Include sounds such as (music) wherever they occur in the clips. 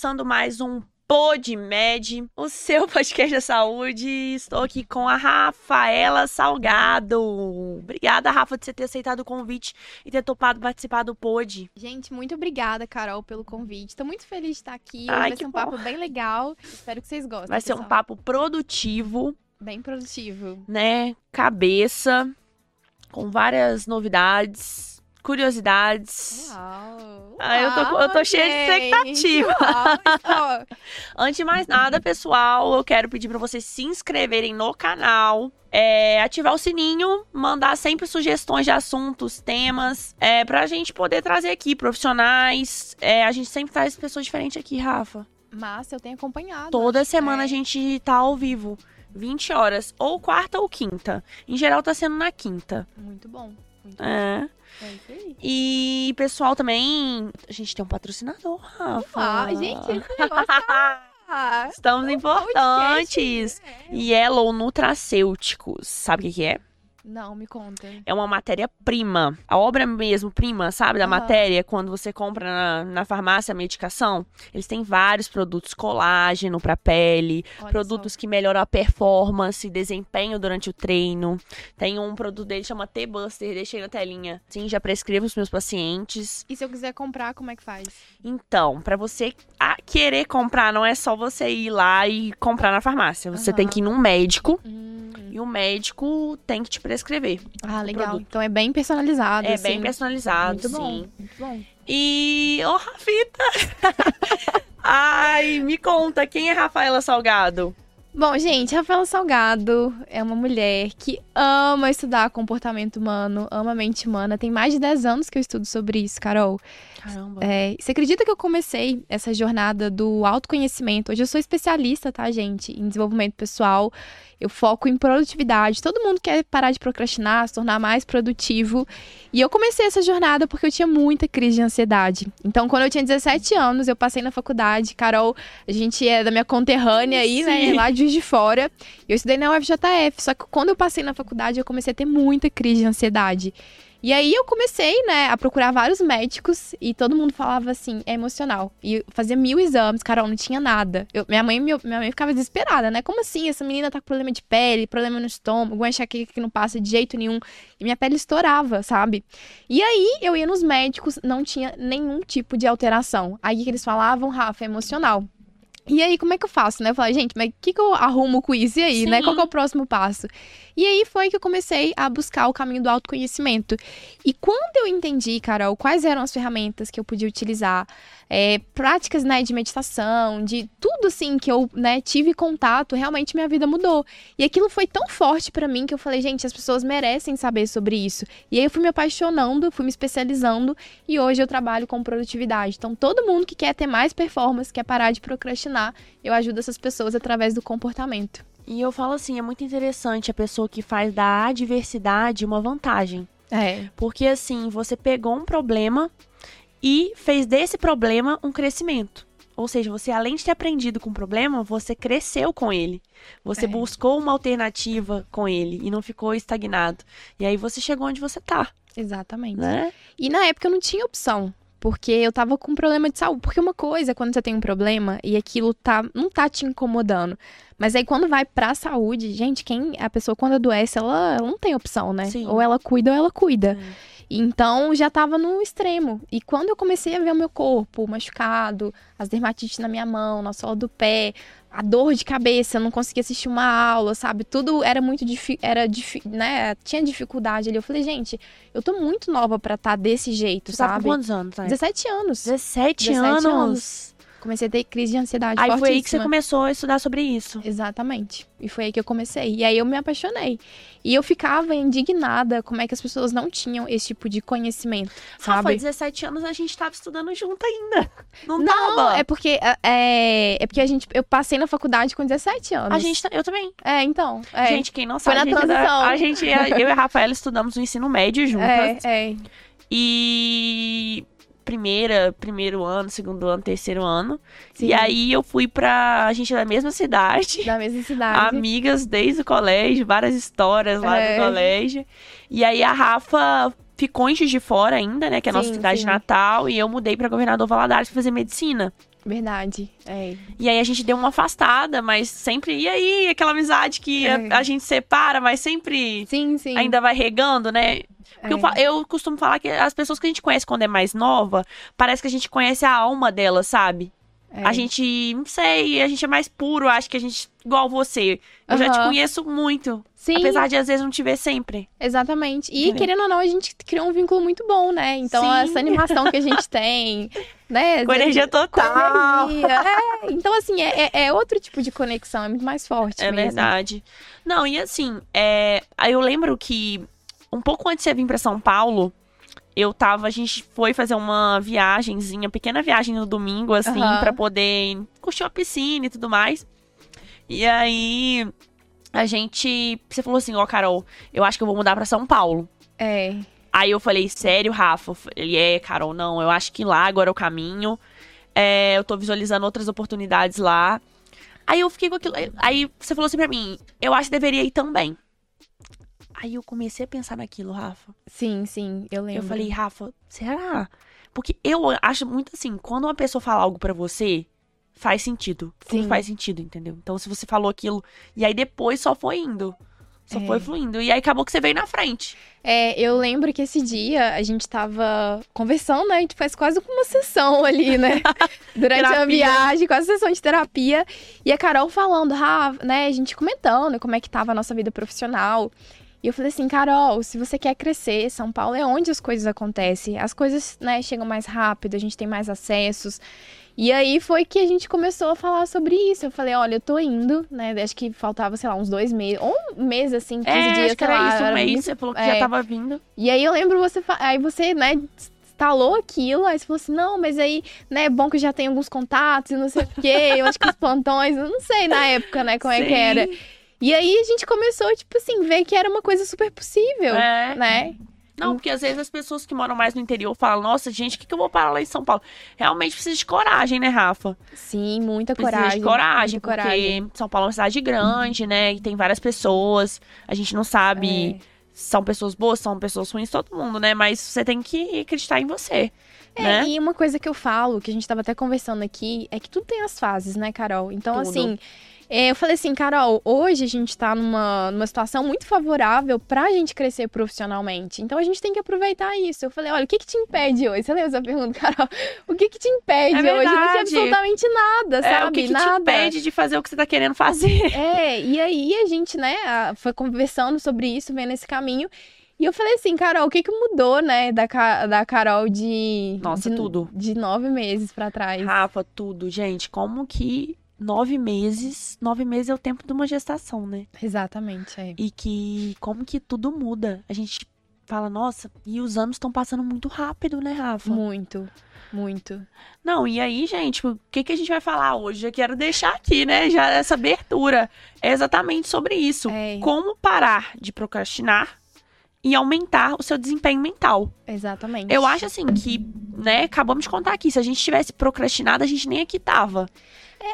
começando mais um PodMed, o seu (laughs) podcast da saúde. Estou aqui com a Rafaela Salgado. Obrigada, Rafa, de você ter aceitado o convite e ter topado participar do Pod. Gente, muito obrigada, Carol, pelo convite. Estou muito feliz de estar aqui. Ai, vai ser um papo bem legal. Espero que vocês gostem. Vai ser um pessoal. papo produtivo, bem produtivo. né? Cabeça, com várias novidades, curiosidades. Uau! Ah, eu tô- eu tô cheia de expectativa. Uau, (laughs) Antes de mais nada, pessoal, eu quero pedir pra vocês se inscreverem no canal, é, ativar o sininho, mandar sempre sugestões de assuntos, temas, é, pra gente poder trazer aqui profissionais. É, a gente sempre traz pessoas diferentes aqui, Rafa. Massa, eu tenho acompanhado. Toda semana é, a gente tá ao vivo. 20 horas, ou quarta ou quinta. Em geral tá sendo na quinta. Muito bom. Muito É. bom. É isso aí. E pessoal também, a gente tem um patrocinador, Rafa. Ah, gente, esse (laughs) negócio tá... Estamos importantes. É. Yellow Nutracêuticos. Sabe o que, que é? Não, me conta. É uma matéria-prima. A obra mesmo, prima, sabe? Da Aham. matéria, quando você compra na, na farmácia a medicação. Eles têm vários produtos, colágeno pra pele, Olha produtos que melhoram a performance, desempenho durante o treino. Tem um produto dele que chama T-Buster, deixei na telinha. Sim, já prescrevo os meus pacientes. só. E se eu quiser comprar, como é que faz? Então, pra você querer comprar, não é só você ir lá e comprar na farmácia. Você Aham. tem que ir num médico Hum. e o médico tem que te prescrever. Ah, legal. produto. Então é bem personalizado. É assim. bem personalizado, Muito bom. sim. Muito bom. E, ô Rafita! (laughs) Ai, me conta, quem é Rafaela Salgado? Bom, gente, Rafaela Salgado é uma mulher que ama estudar comportamento humano, ama a mente humana. Tem mais de 10 anos que eu estudo sobre isso, Carol. Caramba. É, você acredita que eu comecei essa jornada do autoconhecimento? Hoje eu sou especialista, tá, gente, em desenvolvimento pessoal. Eu foco em produtividade. Todo mundo quer parar de procrastinar, se tornar mais produtivo. E eu comecei essa jornada porque eu tinha muita crise de ansiedade. Então, quando eu tinha 17 anos, eu passei na faculdade. Carol, a gente é da minha conterrânea aí, né? Sim. Lá de Juiz de Fora. Eu estudei na UFJF. Só que quando eu passei na faculdade, eu comecei a ter muita crise de ansiedade. E aí eu comecei, né, a procurar vários médicos e todo mundo falava assim, é emocional. E fazia mil exames, Carol, não tinha nada. Eu- minha, mãe, meu- minha mãe ficava desesperada, né? Como assim? Essa menina tá com problema de pele, problema no estômago, enxaqueca que não passa de jeito nenhum. E minha pele estourava, sabe? E aí eu ia nos médicos, não tinha nenhum tipo de alteração. Aí que eles falavam, Rafa, é emocional. E aí, como é que eu faço, né? Eu falei, gente, mas o que, que eu arrumo com isso? E aí, né? Sim. Qual que é o próximo passo? E aí foi que eu comecei a buscar o caminho do autoconhecimento. E quando eu entendi, Carol, quais eram as ferramentas que eu podia utilizar, é, práticas né, de meditação, de tudo assim que eu né, tive contato, realmente minha vida mudou. E aquilo foi tão forte pra mim que eu falei, gente, as pessoas merecem saber sobre isso. E aí eu fui me apaixonando, fui me especializando e hoje eu trabalho com produtividade. Então todo mundo que quer ter mais performance, quer parar de procrastinar, eu ajudo essas pessoas através do comportamento. E eu falo assim, é muito interessante a pessoa que faz da adversidade uma vantagem. É, Porque assim, você pegou um problema e fez desse problema um crescimento. Ou seja, você além de ter aprendido com o problema, você cresceu com ele. Você É. buscou uma alternativa com ele e não ficou estagnado. E aí você chegou onde você tá, exatamente. né? E na época eu não tinha opção. Porque eu tava com problema de saúde. Porque uma coisa é quando você tem um problema e aquilo tá, não tá te incomodando. Mas aí quando vai pra saúde, gente, quem a pessoa quando adoece, ela, ela não tem opção, né? Sim. Ou ela cuida ou ela cuida. Então já tava no extremo. E quando eu comecei a ver o meu corpo machucado, as dermatites na minha mão, na sola do pé, a dor de cabeça, eu não conseguia assistir uma aula, sabe? Tudo era muito difícil, era difi- né? Tinha dificuldade ali. Eu falei, gente, eu tô muito nova pra estar desse jeito, Você sabe? com quantos anos, né? 17 anos. 17, 17 anos. anos. Comecei a ter crise de ansiedade Aí foi aí que você começou a estudar sobre isso. Exatamente. E foi aí que eu comecei. E aí eu me apaixonei. E eu ficava indignada como é que as pessoas não tinham esse tipo de conhecimento, Rafa, sabe? 17 anos a gente tava estudando junto ainda. Não, Não, tava. é porque é, é porque a gente eu passei na faculdade com 17 anos. A gente, eu também. É, então. É, Gente, quem não Foi sabe, na a gente, transição. a gente, eu e a Rafaela estudamos no ensino médio juntas. é, é. E primeira, primeiro ano, segundo ano, terceiro ano. Sim. E aí eu fui pra. A gente é da mesma cidade. Da mesma cidade. Amigas desde o colégio, várias histórias lá É. do colégio. E aí a Rafa ficou em Juiz de Fora ainda, né? Que é a nossa Sim, cidade sim. natal. E eu mudei pra Governador Valadares pra fazer medicina. Verdade. É. E aí a gente deu uma afastada, mas sempre. E aí, aquela amizade que É. a, a gente separa, mas sempre Sim, sim. ainda vai regando, né? Eu, É. fa- eu costumo falar que as pessoas que a gente conhece quando é mais nova, parece que a gente conhece a alma delas, sabe? É. A gente, não sei, a gente é mais puro, acho que a gente, igual você. Eu já te conheço muito. Sim, Apesar de às vezes não te ver sempre. exatamente. E Entendeu? querendo ou não, a gente criou um vínculo muito bom, né? Então, Sim. essa animação que a gente (laughs) tem, né? Com energia total. energia. É, então, assim, é, é- é outro tipo de conexão, é muito mais forte É mesmo. verdade. Não, e assim, é, eu lembro que um pouco antes de você vir pra São Paulo, eu tava, a gente foi fazer uma viagenzinha, pequena viagem no domingo, assim, Aham. pra poder curtir uma piscina e tudo mais. E aí a gente, você falou assim, ó, Carol, eu acho que eu vou mudar pra São Paulo. É. Aí eu falei, sério, Rafa? Ele é, Carol, não, eu acho que lá agora é o caminho. É, eu tô visualizando outras oportunidades lá. Aí eu fiquei com aquilo. Aí você falou assim pra mim, eu acho que deveria ir também. Aí eu comecei a pensar naquilo, Rafa. Sim, sim, eu lembro. Eu falei, Rafa, será? Porque eu acho muito assim, quando uma pessoa fala algo pra você, faz sentido. Tudo Sim. faz sentido, entendeu? Então se você falou aquilo, e aí depois só foi indo. Só É. foi fluindo. E aí acabou que você veio na frente. É, eu lembro que esse dia a gente tava conversando, né? A gente faz quase uma sessão (laughs) ali, né? (laughs) Durante a viagem, quase sessão de terapia. E a Carol falando, ah, né? A gente comentando como é que tava a nossa vida profissional. E eu falei assim, Carol, se você quer crescer, São Paulo é onde as coisas acontecem. As coisas, né, chegam mais rápido, a gente tem mais acessos. E aí foi que a gente começou a falar sobre isso. Eu falei, olha, eu tô indo, né? Acho que faltava, sei lá, uns dois meses. Ou um mês, assim, 15 é, dias, acho que era lá. isso, um mês. muito- Você falou que é. já tava vindo. E aí eu lembro você, aí você, né, instalou aquilo, aí você falou assim, não, mas aí, né, é bom que eu já tenho alguns contatos e não sei o quê, eu acho que os plantões, eu não sei na época, né, como é que Sim. era. E aí a gente começou, tipo assim, ver que era uma coisa super possível, É. né? Não, porque às vezes as pessoas que moram mais no interior falam, nossa, gente, o que, que eu vou parar lá em São Paulo? Realmente precisa de coragem, né, Rafa? Sim, muita Precisa coragem. de coragem, porque coragem. São Paulo é uma cidade grande, né? E tem várias pessoas. A gente não sabe É. se são pessoas boas, se são pessoas ruins, todo mundo, né? Mas você tem que acreditar em você, É, né? e uma coisa que eu falo, que a gente tava até conversando aqui, é que tudo tem as fases, né, Carol? Então, Tudo. assim, é, eu falei assim, Carol, hoje a gente tá numa, numa situação muito favorável pra gente crescer profissionalmente. Então a gente tem que aproveitar isso. Eu falei, olha, o que que te impede hoje? Você lembra essa pergunta, (laughs) Carol? O que que te impede É hoje? Não tem verdade. absolutamente nada, É, sabe? o que, que te nada. impede de fazer o que você tá querendo fazer? É, e aí a gente, né, a- foi conversando sobre isso, vendo esse caminho. E eu falei assim, Carol, o que que mudou, né, da, da Carol de... Nossa, de, tudo. De nove meses pra trás. Rafa, tudo. Gente, como que nove meses... Nove meses é o tempo de uma gestação, né? Exatamente, é. E que como que tudo muda. A gente fala, nossa, e os anos estão passando muito rápido, né, Rafa? Muito, muito. Não, e aí, gente, o que, que a gente vai falar hoje? Eu quero deixar aqui, né, já essa abertura. É exatamente sobre isso. É. Como parar de procrastinar e aumentar o seu desempenho mental. Exatamente. Eu acho assim que, né, acabamos de contar aqui, se a gente tivesse procrastinado, a gente nem aqui tava.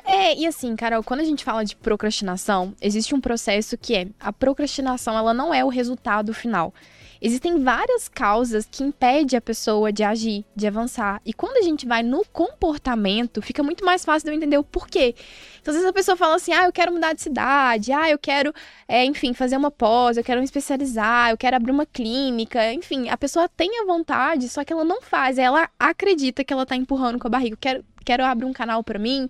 É, e assim, Carol, quando a gente fala de procrastinação, existe um processo que é a procrastinação, ela não é o resultado final. Existem várias causas que impedem a pessoa de agir, de avançar. E quando a gente vai no comportamento, fica muito mais fácil de eu entender o porquê. Então, às vezes a pessoa fala assim: ah, eu quero mudar de cidade, ah, eu quero, é, enfim, fazer uma pós, eu quero me especializar, eu quero abrir uma clínica. Enfim, a pessoa tem a vontade, só que ela não faz. Ela acredita que ela tá empurrando com a barriga. Eu quero, quero abrir um canal pra mim.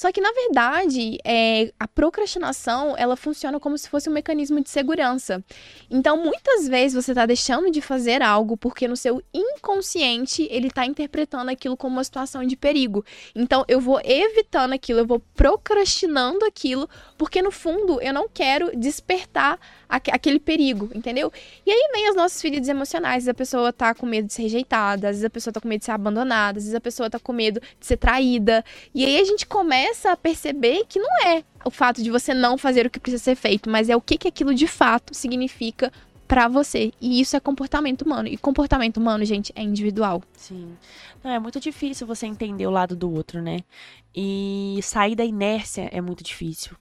Só que, na verdade, é, a procrastinação, ela funciona como se fosse um mecanismo de segurança. Então, muitas vezes você está deixando de fazer algo porque no seu inconsciente ele está interpretando aquilo como uma situação de perigo. Então, eu vou evitando aquilo, eu vou procrastinando aquilo, porque no fundo eu não quero despertar aquele perigo, entendeu? E aí vem as nossas feridas emocionais. Às vezes a pessoa tá com medo de ser rejeitada, às vezes a pessoa tá com medo de ser abandonada, às vezes a pessoa tá com medo de ser traída. E aí a gente começa a perceber que não é o fato de você não fazer o que precisa ser feito, mas é o que, que aquilo de fato significa pra você. E isso é comportamento humano. E comportamento humano, gente, é individual. Sim. Não, é muito difícil você entender o lado do outro, né? E sair da inércia é muito difícil.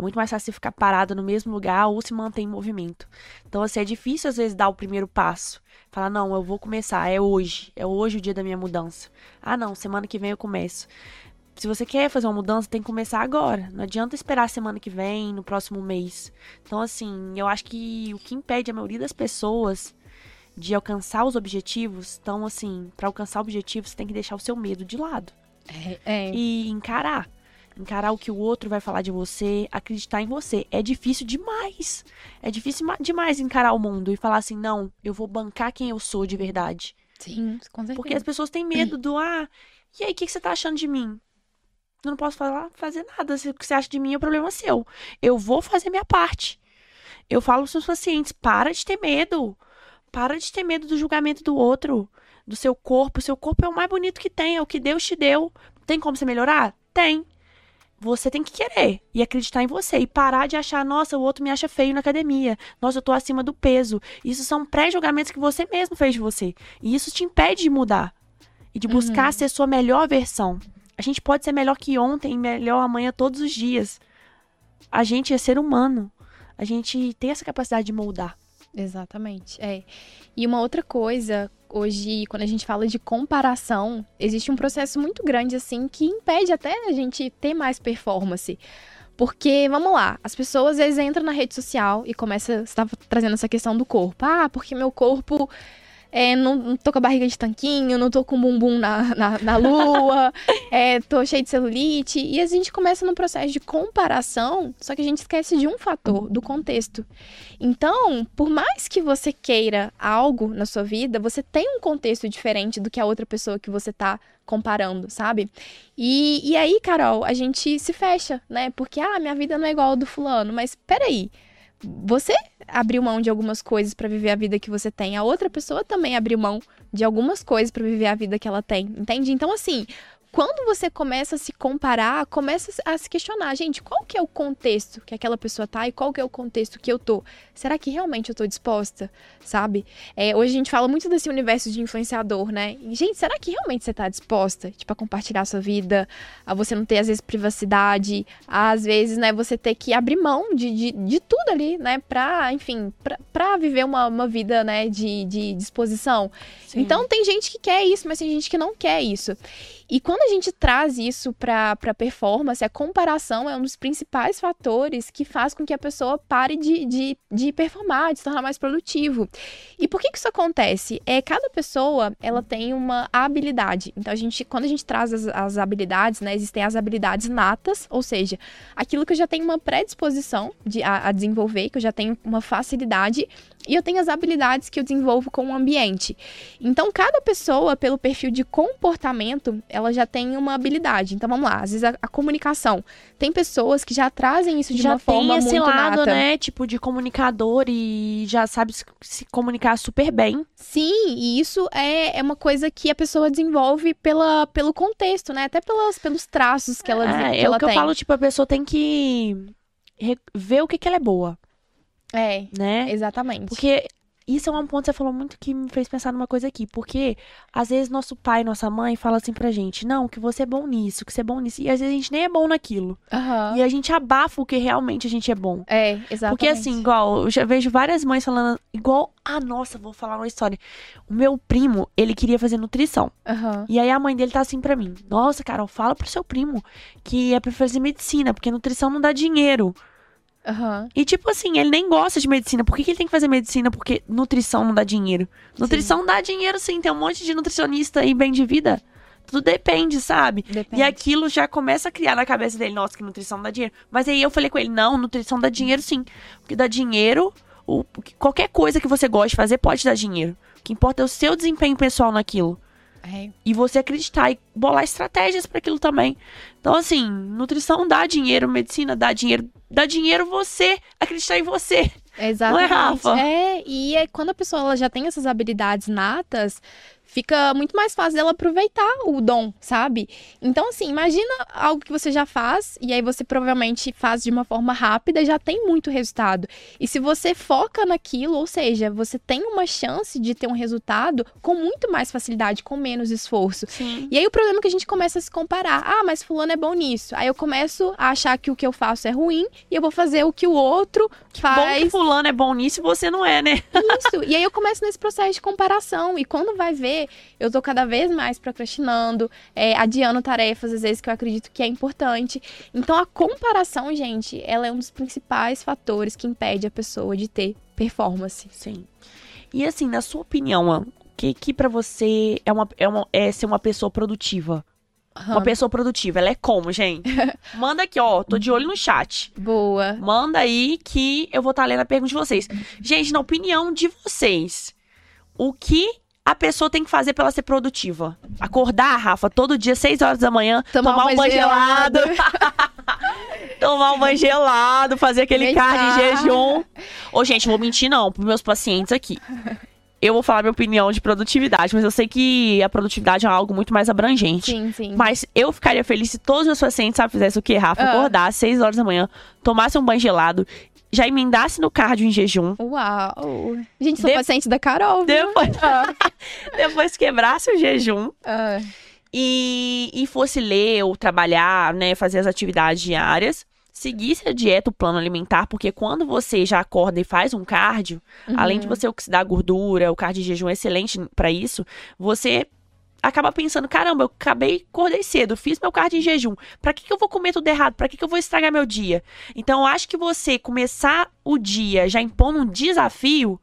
É muito mais fácil ficar parado no mesmo lugar ou se manter em movimento. Então, assim, é difícil às vezes dar o primeiro passo. Falar, não, eu vou começar, é hoje. É hoje o dia da minha mudança. Ah, não, semana que vem eu começo. Se você quer fazer uma mudança, tem que começar agora. Não adianta esperar a semana que vem, no próximo mês. Então, assim, eu acho que o que impede a maioria das pessoas de alcançar os objetivos, então, assim, para alcançar objetivos, você tem que deixar o seu medo de lado. É, é. E encarar. Encarar o que o outro vai falar de você, acreditar em você. É difícil demais. É difícil ma- demais encarar o mundo e falar assim: não, eu vou bancar quem eu sou de verdade. Sim, com certeza. Porque as pessoas têm medo do, ah, e aí, o que, que você tá achando de mim? Eu não posso falar, fazer nada. Se O que você acha de mim é o problema seu. Eu vou fazer minha parte. Eu falo para os pacientes: para de ter medo. Para de ter medo do julgamento do outro, do seu corpo. O seu corpo é o mais bonito que tem, é o que Deus te deu. Tem como você melhorar? Tem. Você tem que querer e acreditar em você e parar de achar, nossa, o outro me acha feio na academia. Nossa, eu tô acima do peso. Isso são pré-julgamentos que você mesmo fez de você. E isso te impede de mudar e de buscar Uhum. ser sua melhor versão. A gente pode ser melhor que ontem, melhor amanhã, todos os dias. A gente é ser humano. A gente tem essa capacidade de moldar. Exatamente, é. E uma outra coisa, hoje, quando a gente fala de comparação, existe um processo muito grande, assim, que impede até a gente ter mais performance. Porque, vamos lá, as pessoas vezes entram na rede social e começa, você estava trazendo essa questão do corpo. Ah, porque meu corpo é, não, não tô com a barriga de tanquinho, não tô com o bumbum na, na, na lua, (laughs) é, tô cheio de celulite. E a gente começa num processo de comparação, só que a gente esquece de um fator, do contexto. Então, por mais que você queira algo na sua vida, você tem um contexto diferente do que a outra pessoa que você tá comparando, sabe? E, e aí, Carol, a gente se fecha, né? Porque, ah, minha vida não é igual a do fulano, mas peraí. Você abriu mão de algumas coisas pra viver a vida que você tem, a outra pessoa também abriu mão de algumas coisas pra viver a vida que ela tem, entende? Então, assim, quando você começa a se comparar, começa a se questionar, gente, qual que é o contexto que aquela pessoa tá e qual que é o contexto que eu tô? Será que realmente eu tô disposta, sabe? É, hoje a gente fala muito desse universo de influenciador, né? E, gente, será que realmente você tá disposta, tipo, a compartilhar a sua vida, a você não ter, às vezes, privacidade, a, às vezes, né, você ter que abrir mão de, de, de tudo ali, né, pra, enfim, pra, pra viver uma, uma vida, né, de, de disposição? Então tem gente que quer isso, mas tem gente que não quer isso. E quando a gente traz isso para a performance, a comparação é um dos principais fatores que faz com que a pessoa pare de, de, de performar, de se tornar mais produtivo. E por que, que isso acontece? É cada pessoa ela tem uma habilidade. Então a gente, quando a gente traz as, as habilidades, né, existem as habilidades natas, ou seja, aquilo que eu já tenho uma predisposição de, a, a desenvolver, que eu já tenho uma facilidade e eu tenho as habilidades que eu desenvolvo com o ambiente. Então, cada pessoa, pelo perfil de comportamento, ela já tem uma habilidade. Então, vamos lá. Às vezes, a, a comunicação. Tem pessoas que já trazem isso de já uma forma tem esse muito lado, nata. né? Tipo, de comunicador e já sabe se, se comunicar super bem. Sim, e isso é, é uma coisa que a pessoa desenvolve pela, pelo contexto, né? Até pelas, pelos traços que ela, é, que é ela o que tem. eu falo, tipo, a pessoa tem que ver o que, que ela é boa, É, né? exatamente. Porque isso é um ponto que você falou muito que me fez pensar numa coisa aqui. Porque às vezes nosso pai, nossa mãe fala assim pra gente: não, que você é bom nisso, que você é bom nisso. E às vezes a gente nem é bom naquilo. Aham. E a gente abafa o que realmente a gente é bom. É, exatamente. Porque assim, igual, eu já vejo várias mães falando, igual, ah, nossa, vou falar uma história. O meu primo, ele queria fazer nutrição. Aham. E aí a mãe dele tá assim pra mim: Nossa, Carol, fala pro seu primo que é pra fazer medicina, porque nutrição não dá dinheiro. Aham. E tipo assim, ele nem gosta de medicina. Por que, que ele tem que fazer medicina? Porque nutrição não dá dinheiro. Nutrição dá dinheiro sim, tem um monte de nutricionista aí bem de vida. Tudo depende, sabe? Depende. E aquilo já começa a criar na cabeça dele, nossa, que nutrição não dá dinheiro. Mas aí eu falei com ele, não, nutrição dá dinheiro sim. Porque dá dinheiro, o, qualquer coisa que você gosta de fazer pode dar dinheiro. O que importa é o seu desempenho pessoal naquilo. É. E você acreditar e bolar estratégias para aquilo também. Então, assim, nutrição dá dinheiro, medicina dá dinheiro. Dá dinheiro você acreditar em você. Exatamente. Rafa? É, e é quando a pessoa ela já tem essas habilidades natas, fica muito mais fácil dela aproveitar o dom, sabe? Então, assim, imagina algo que você já faz e aí você provavelmente faz de uma forma rápida e já tem muito resultado. E se você foca naquilo, ou seja, você tem uma chance de ter um resultado com muito mais facilidade, com menos esforço. Sim. E aí o problema é que a gente começa a se comparar. Ah, mas fulano é bom nisso. Aí eu começo a achar que o que eu faço é ruim e eu vou fazer o que o outro Bom faz. que fulano é bom nisso e você não é, né? Isso. E aí eu começo nesse processo de comparação. E quando vai ver, eu tô cada vez mais procrastinando, é, adiando tarefas, às vezes, que eu acredito que é importante. Então, a comparação, gente, ela é um dos principais fatores que impede a pessoa de ter performance. Sim. E assim, na sua opinião, o que que para você é, uma, é, uma, é ser uma pessoa produtiva? Uma Aham. pessoa produtiva, ela é como, gente? (laughs) Manda aqui, ó, tô de olho no chat. Boa. Manda aí que eu vou estar lendo a pergunta de vocês. Gente, na opinião de vocês, o que a pessoa tem que fazer pra ela ser produtiva? Acordar, Rafa, todo dia, 6 horas da manhã, Tomar tomar, um banho gelado. (laughs) tomar um banho gelado, fazer aquele Meditar. cardio em jejum. Ô, gente, vou mentir não pros meus pacientes aqui. Eu vou falar minha opinião de produtividade, mas eu sei que a produtividade é algo muito mais abrangente. Sim, sim. Mas eu ficaria feliz se todos os meus pacientes, sabe, fizessem o quê, Rafa? Ah. Acordasse 6 horas da manhã, tomasse um banho gelado, já emendasse no cardio em jejum, Uau. Gente, sou De- paciente da Carol. viu? depois, Ah, (laughs) depois quebrasse o jejum ah. e, e fosse ler ou trabalhar, né, fazer as atividades diárias, seguisse a dieta, o plano alimentar, porque quando você já acorda e faz um cardio, além de você oxidar gordura, o cardio em jejum é excelente pra isso, você acaba pensando, caramba, eu acabei, acordei cedo, fiz meu cardio em jejum, pra que, que eu vou comer tudo errado? Pra que, que eu vou estragar meu dia? Então, eu acho que você começar o dia já impondo um desafio,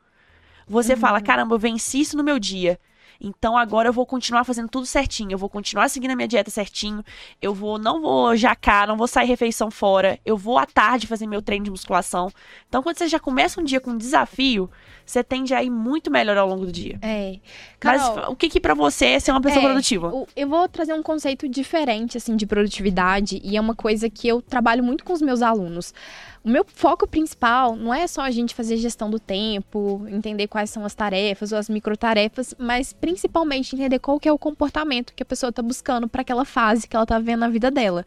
você fala, caramba, eu venci isso no meu dia. Então agora eu vou continuar fazendo tudo certinho, eu vou continuar seguindo a minha dieta certinho, eu vou não vou jacar, não vou sair refeição fora, eu vou à tarde fazer meu treino de musculação. Então quando você já começa um dia com um desafio, você tende a ir muito melhor ao longo do dia. É. Mas Carol, o que que para você é ser uma pessoa É, produtiva? Eu vou trazer um conceito diferente, assim, de produtividade, e é uma coisa que eu trabalho muito com os meus alunos. O meu foco principal não é só a gente fazer gestão do tempo, entender quais são as tarefas ou as microtarefas, mas principalmente entender qual que é o comportamento que a pessoa está buscando para aquela fase que ela está vendo na vida dela.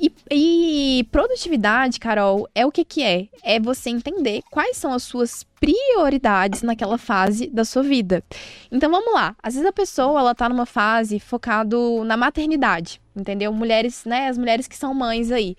E, e produtividade, Carol, é o que que é? É você entender quais são as suas prioridades naquela fase da sua vida. Então vamos lá. Às vezes a pessoa ela tá numa fase focado na maternidade, entendeu? Mulheres, né? As mulheres que são mães aí.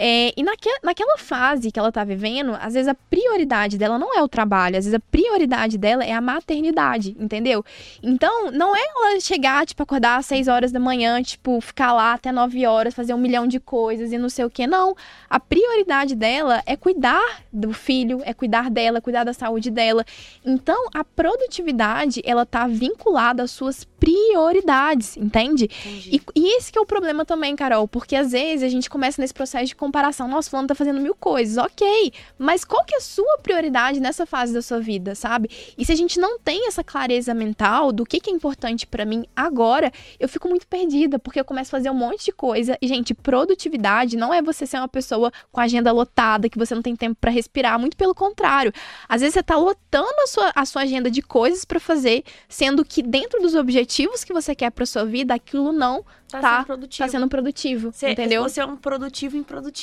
É, e naque, naquela fase que ela tá vivendo, às vezes a prioridade dela não é o trabalho, às vezes a prioridade dela é a maternidade, entendeu? Então, não é ela chegar, tipo, acordar às 6 horas da manhã, tipo, ficar lá até 9 horas, fazer um milhão de coisas e não sei o que. Não. A prioridade dela é cuidar do filho, é cuidar dela, cuidar da saúde dela. Então, a produtividade, ela tá vinculada às suas prioridades, entende? E, e esse que é o problema também, Carol, porque às vezes a gente começa nesse processo de comparação. Nossa, fulano tá fazendo mil coisas, ok. Mas qual que é a sua prioridade nessa fase da sua vida, sabe? E se a gente não tem essa clareza mental do que, que é importante pra mim agora, eu fico muito perdida, porque eu começo a fazer um monte de coisa. E, gente, produtividade não é você ser uma pessoa com a agenda lotada, que você não tem tempo pra respirar. Muito pelo contrário. Às vezes você tá lotando a sua, a sua agenda de coisas pra fazer, sendo que dentro dos objetivos que você quer pra sua vida, aquilo não tá, tá- sendo produtivo. tá sendo produtivo, Você- entendeu? Você é um produtivo improdutivo.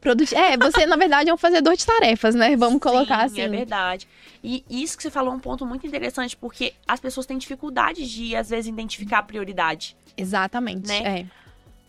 Produti- É, você, na verdade, é um fazedor de tarefas, né? Vamos colocar Sim, assim. É verdade. E isso que você falou é um ponto muito interessante, porque as pessoas têm dificuldade de, às vezes, identificar a prioridade. Exatamente. Né? É.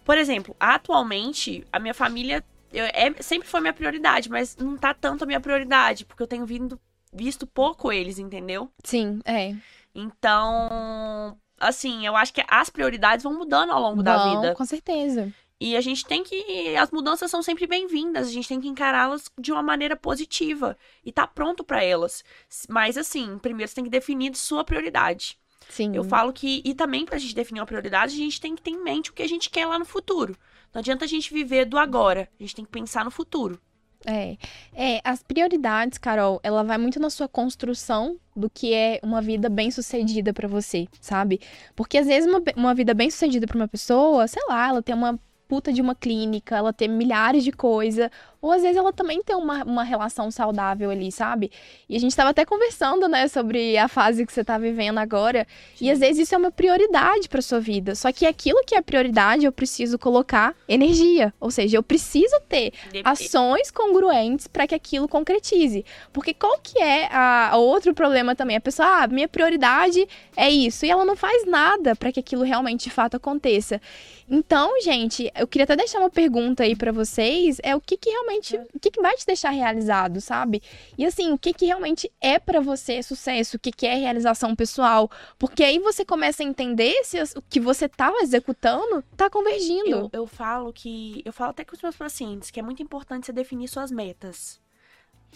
Por exemplo, atualmente, a minha família eu- é, sempre foi minha prioridade, mas não tá tanto a minha prioridade, porque eu tenho vindo, visto pouco eles, entendeu? Sim, é. Então, assim, eu acho que as prioridades vão mudando ao longo da Bom, vida. Com certeza. E a gente tem que. As mudanças são sempre bem-vindas, a gente tem que encará-las de uma maneira positiva e tá pronto pra elas. Mas, assim, primeiro você tem que definir sua prioridade. Sim. Eu falo que, e também pra gente definir uma prioridade, a gente tem que ter em mente o que a gente quer lá no futuro. Não adianta a gente viver do agora, a gente tem que pensar no futuro. É. É, as prioridades, Carol, ela vai muito na sua construção do que é uma vida bem sucedida pra você, sabe? Porque às vezes uma, uma vida bem sucedida pra uma pessoa, sei lá, ela tem uma puta de uma clínica, ela tem milhares de coisas, ou às vezes ela também tem uma, uma relação saudável ali, sabe? E a gente tava até conversando, né, sobre a fase que você tá vivendo agora, e às vezes isso é uma prioridade pra sua vida. Só que aquilo que é prioridade, eu preciso colocar energia, ou seja, eu preciso ter ações congruentes para que aquilo concretize. Porque qual que é a, a outro problema também? A pessoa, ah, minha prioridade é isso, e ela não faz nada para que aquilo realmente de fato aconteça. Então, gente, eu queria até deixar uma pergunta aí para vocês, é o que, que realmente realmente, o que, que vai te deixar realizado, sabe? E assim, o que, que realmente é para você sucesso, o que, que é realização pessoal. Porque aí você começa a entender se o que você tava executando tá convergindo. Eu, eu falo que. Eu falo até com os meus pacientes que é muito importante você definir suas metas.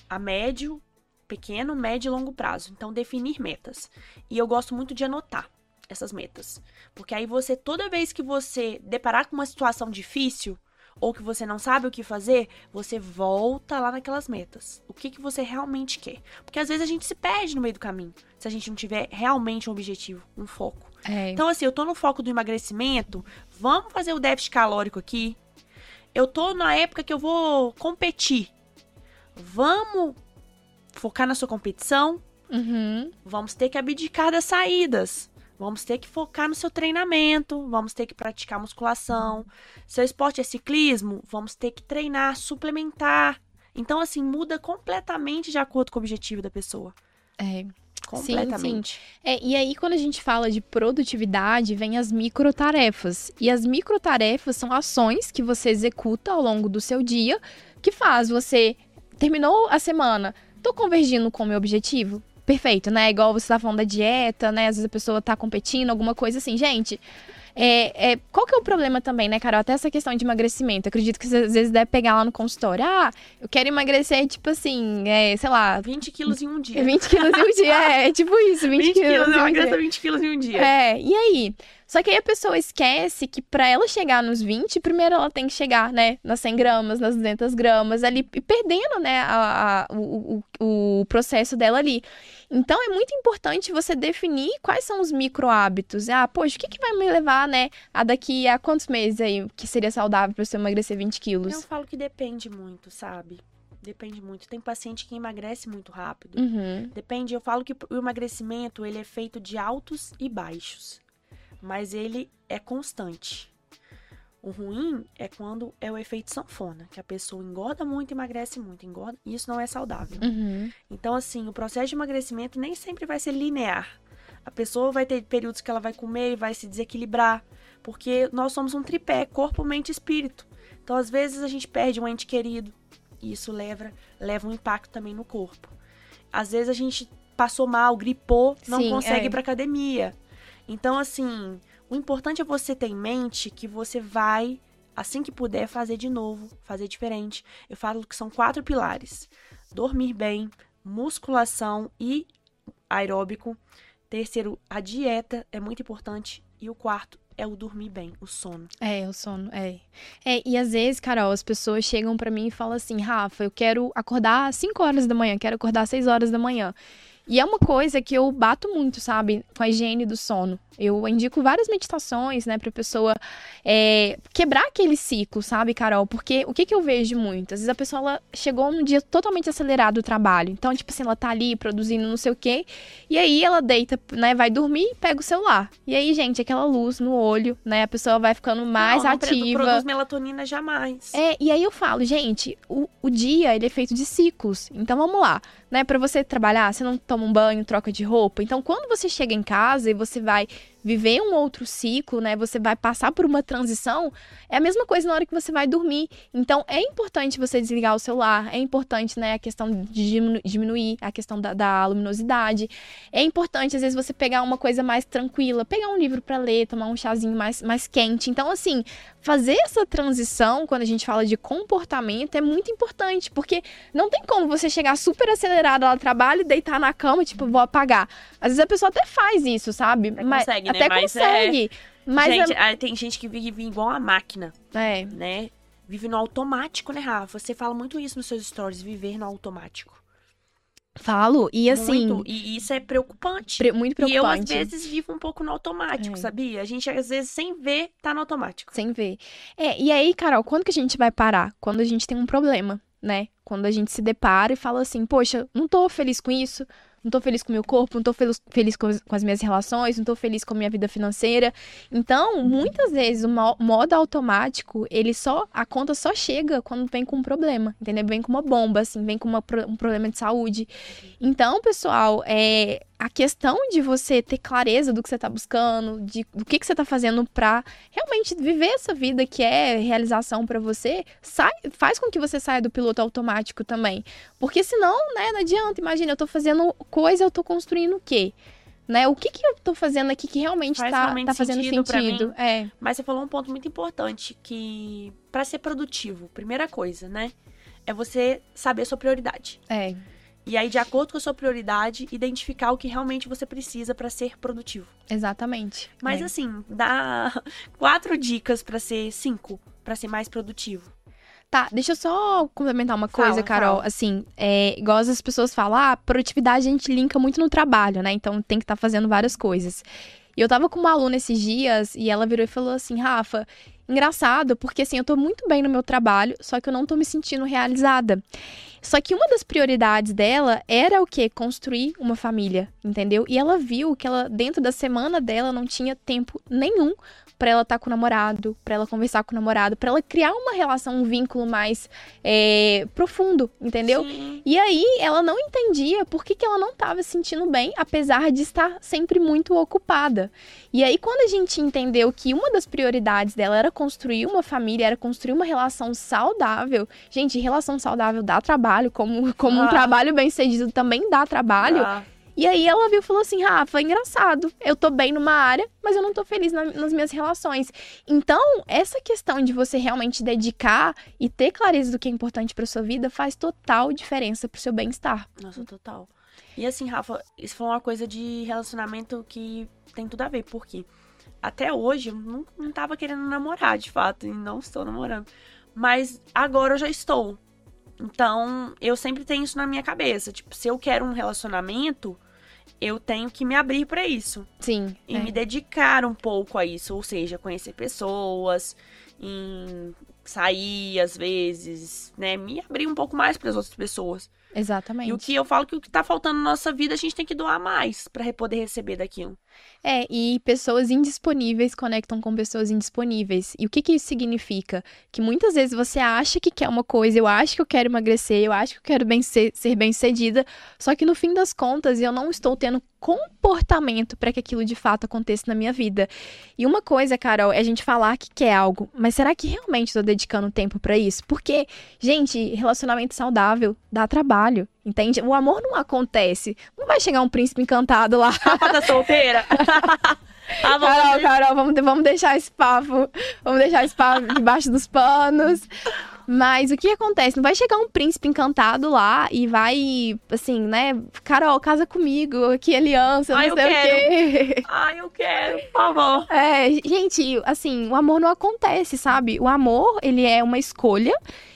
A médio, pequeno, médio e longo prazo. Então, definir metas. E eu gosto muito de anotar essas metas. Porque aí você, toda vez que você deparar com uma situação difícil, ou que você não sabe o que fazer, você volta lá naquelas metas. O que, que você realmente quer? Porque às vezes a gente se perde no meio do caminho, se a gente não tiver realmente um objetivo, um foco. É. Então, assim, eu tô no foco do emagrecimento, vamos fazer o déficit calórico aqui. Eu tô na época que eu vou competir. Vamos focar na sua competição. Uhum. Vamos ter que abdicar das saídas. Vamos ter que focar no seu treinamento, vamos ter que praticar musculação. Seu esporte é ciclismo, vamos ter que treinar, suplementar. Então, assim, muda completamente de acordo com o objetivo da pessoa. É. Completamente. É, e aí, quando a gente fala de produtividade, vem as microtarefas. E as microtarefas são ações que você executa ao longo do seu dia que faz você. Terminou a semana, tô convergindo com o meu objetivo? Perfeito, né? Igual você tá falando da dieta, né? Às vezes a pessoa tá competindo, alguma coisa assim. Gente, é, é, qual que é o problema também, né, Carol? Até essa questão de emagrecimento. Eu acredito que você às vezes deve pegar lá no consultório. Ah, eu quero emagrecer, tipo assim, é, sei lá. 20 quilos em um dia. 20 quilos em um dia, é, é tipo isso, 20, 20 quilos. quilos, em um dia. 20 quilos em um dia. É, e aí? Só que aí a pessoa esquece que pra ela chegar nos 20, primeiro ela tem que chegar, né, nas 100 gramas, nas 200 gramas, ali, e perdendo, né, a, a- o, o, o processo dela ali. Então é muito importante você definir quais são os micro hábitos. Ah, poxa, o que, que vai me levar, né, a daqui a quantos meses aí que seria saudável pra você emagrecer 20 quilos? Eu falo que depende muito, sabe? Depende muito. Tem paciente que emagrece muito rápido. Uhum. Depende, eu falo que o emagrecimento, ele é feito de altos e baixos. Mas ele é constante. O ruim é quando é o efeito sanfona, que a pessoa engorda muito emagrece muito, engorda, e isso não é saudável. Uhum. Então, assim, o processo de emagrecimento nem sempre vai ser linear. A pessoa vai ter períodos que ela vai comer e vai se desequilibrar, porque nós somos um tripé, corpo, mente e espírito. Então, às vezes a gente perde um ente querido, e isso leva, leva um impacto também no corpo. Às vezes a gente passou mal, gripou, não Sim, consegue é. ir pra academia. Então, assim, o importante é você ter em mente que você vai, assim que puder, fazer de novo, fazer diferente. Eu falo que são quatro pilares: dormir bem, musculação e aeróbico. Terceiro, a dieta é muito importante. E o quarto é o dormir bem, o sono. É, o sono, é. É, e às vezes, Carol, as pessoas chegam pra mim e falam assim: Rafa, eu quero acordar às 5 horas da manhã, quero acordar às 6 horas da manhã. E é uma coisa que eu bato muito, sabe, com a higiene do sono. Eu indico várias meditações, né, pra pessoa é, quebrar aquele ciclo, sabe, Carol? Porque o que, que eu vejo muito? Às vezes a pessoa ela chegou num dia totalmente acelerado do trabalho. Então, tipo assim, ela tá ali produzindo não sei o quê. E aí ela deita, né, vai dormir e pega o celular. E aí, gente, aquela luz no olho, né, a pessoa vai ficando mais não, não ativa. produz melatonina jamais. É, e aí eu falo, gente, o, o dia ele é feito de ciclos. Então vamos lá, né? Pra você trabalhar, você não toma um banho, troca de roupa. Então quando você chega em casa e você vai viver um outro ciclo, né? Você vai passar por uma transição, é a mesma coisa na hora que você vai dormir. Então é importante você desligar o celular, é importante, né, a questão de diminu- diminuir a questão da, da luminosidade. É importante, às vezes, você pegar uma coisa mais tranquila, pegar um livro pra ler, tomar um chazinho mais, mais quente. Então, assim, fazer essa transição, quando a gente fala de comportamento, é muito importante, porque não tem como você chegar super acelerado lá no trabalho e deitar na cama, tipo, vou apagar. Às vezes a pessoa até faz isso, sabe? Até consegue, né? Até Mas é- consegue. Mas gente, ah, tem gente que vive igual uma máquina, é, é, né? Vive no automático, né, Rafa? Você fala muito isso nos seus stories, viver no automático. Falo. E assim, Muito. E isso é preocupante. pre- muito E eu, às preocupante. vezes, vivo um pouco no automático, É. sabia? A gente, às vezes, sem ver, tá no automático. Sem ver. É, e aí, Carol, quando que a gente vai parar? Quando a gente tem um problema, né? Quando a gente se depara e fala assim, poxa, não tô feliz com isso, não tô feliz com meu corpo, não tô feliz, feliz com, as, com as minhas relações, não tô feliz com a minha vida financeira. Então, muitas vezes, o mo- modo automático, ele só, a conta só chega quando vem com um problema, entendeu? Vem com uma bomba, assim, vem com uma um problema de saúde. Então, pessoal, é, a questão de você ter clareza do que você tá buscando, de, do que, que você tá fazendo pra realmente viver essa vida que é realização para você, sai, faz com que você saia do piloto automático também. Porque senão, né, não adianta. Imagina, eu tô fazendo coisa, eu tô construindo o quê? Né? O que, que eu tô fazendo aqui que realmente Faz tá, fazendo sentido sentido? É, Mas você falou um ponto muito importante que pra ser produtivo, primeira coisa, né, é você saber a sua prioridade. é, E aí, de acordo com a sua prioridade, identificar o que realmente você precisa pra ser produtivo. exatamente. Mas é. assim, dá (laughs) quatro dicas pra ser cinco, pra ser mais produtivo. Tá, deixa eu só complementar uma Fala, coisa, Carol. fala. Assim, é, igual as pessoas falam, ah, produtividade a gente linka muito no trabalho, né? Então tem que estar fazendo várias coisas. E eu tava com uma aluna esses dias e ela virou e falou assim, Rafa, engraçado, porque assim, eu tô muito bem no meu trabalho, só que eu não tô me sentindo realizada. Só que uma das prioridades dela era o quê? Construir uma família, entendeu? E ela viu que ela, dentro da semana dela, não tinha tempo nenhum pra ela estar com o namorado, pra ela conversar com o namorado, pra ela criar uma relação, um vínculo mais é, profundo, entendeu? Sim. E aí ela não entendia por que, que ela não estava se sentindo bem, apesar de estar sempre muito ocupada. E aí, quando a gente entendeu que uma das prioridades dela era construir uma família, era construir uma relação saudável. Gente, relação saudável dá trabalho, como, como um Ah. trabalho bem sucedido também dá trabalho. Ah, E aí ela viu e falou assim: Rafa, engraçado. Eu tô bem numa área, mas eu não tô feliz na- nas minhas relações. Então, essa questão de você realmente dedicar e ter clareza do que é importante pra sua vida faz total diferença pro seu bem-estar. nossa, total. E assim, Rafa, isso foi uma coisa de relacionamento que tem tudo a ver, porque até hoje eu não, não tava querendo namorar, de fato, e não estou namorando. Mas agora eu já estou. Então, eu sempre tenho isso na minha cabeça. Tipo, se eu quero um relacionamento, eu tenho que me abrir pra isso. Sim. e é. me dedicar um pouco a isso, ou seja, conhecer pessoas, em sair às vezes, né, me abrir um pouco mais para as outras pessoas. Exatamente. E o que eu falo que o que tá faltando na nossa vida, a gente tem que doar mais para poder receber daquilo. É, e pessoas indisponíveis conectam com pessoas indisponíveis. E o que que isso significa? Que muitas vezes você acha que quer uma coisa, eu acho que eu quero emagrecer, eu acho que eu quero bem ser, ser bem-sucedida, só que no fim das contas eu não estou tendo comportamento para que aquilo de fato aconteça na minha vida. E uma coisa, Carol, é a gente falar que quer algo, mas será que realmente estou dedicando tempo para isso? Porque, gente, relacionamento saudável dá trabalho, entende? O amor não acontece. Não vai chegar um príncipe encantado lá. (laughs) Tá solteira? (laughs) ah, vamos Carol, ver. Carol, vamos, vamos deixar esse papo. Vamos deixar esse papo debaixo dos panos. Mas o que acontece? Não vai chegar um príncipe encantado lá e vai, assim, né? Carol, casa comigo, aqui aliança, Ai, não sei o quê. Ai, eu quero, por favor. É, gente, assim, o amor não acontece, sabe? O amor, ele é uma escolha.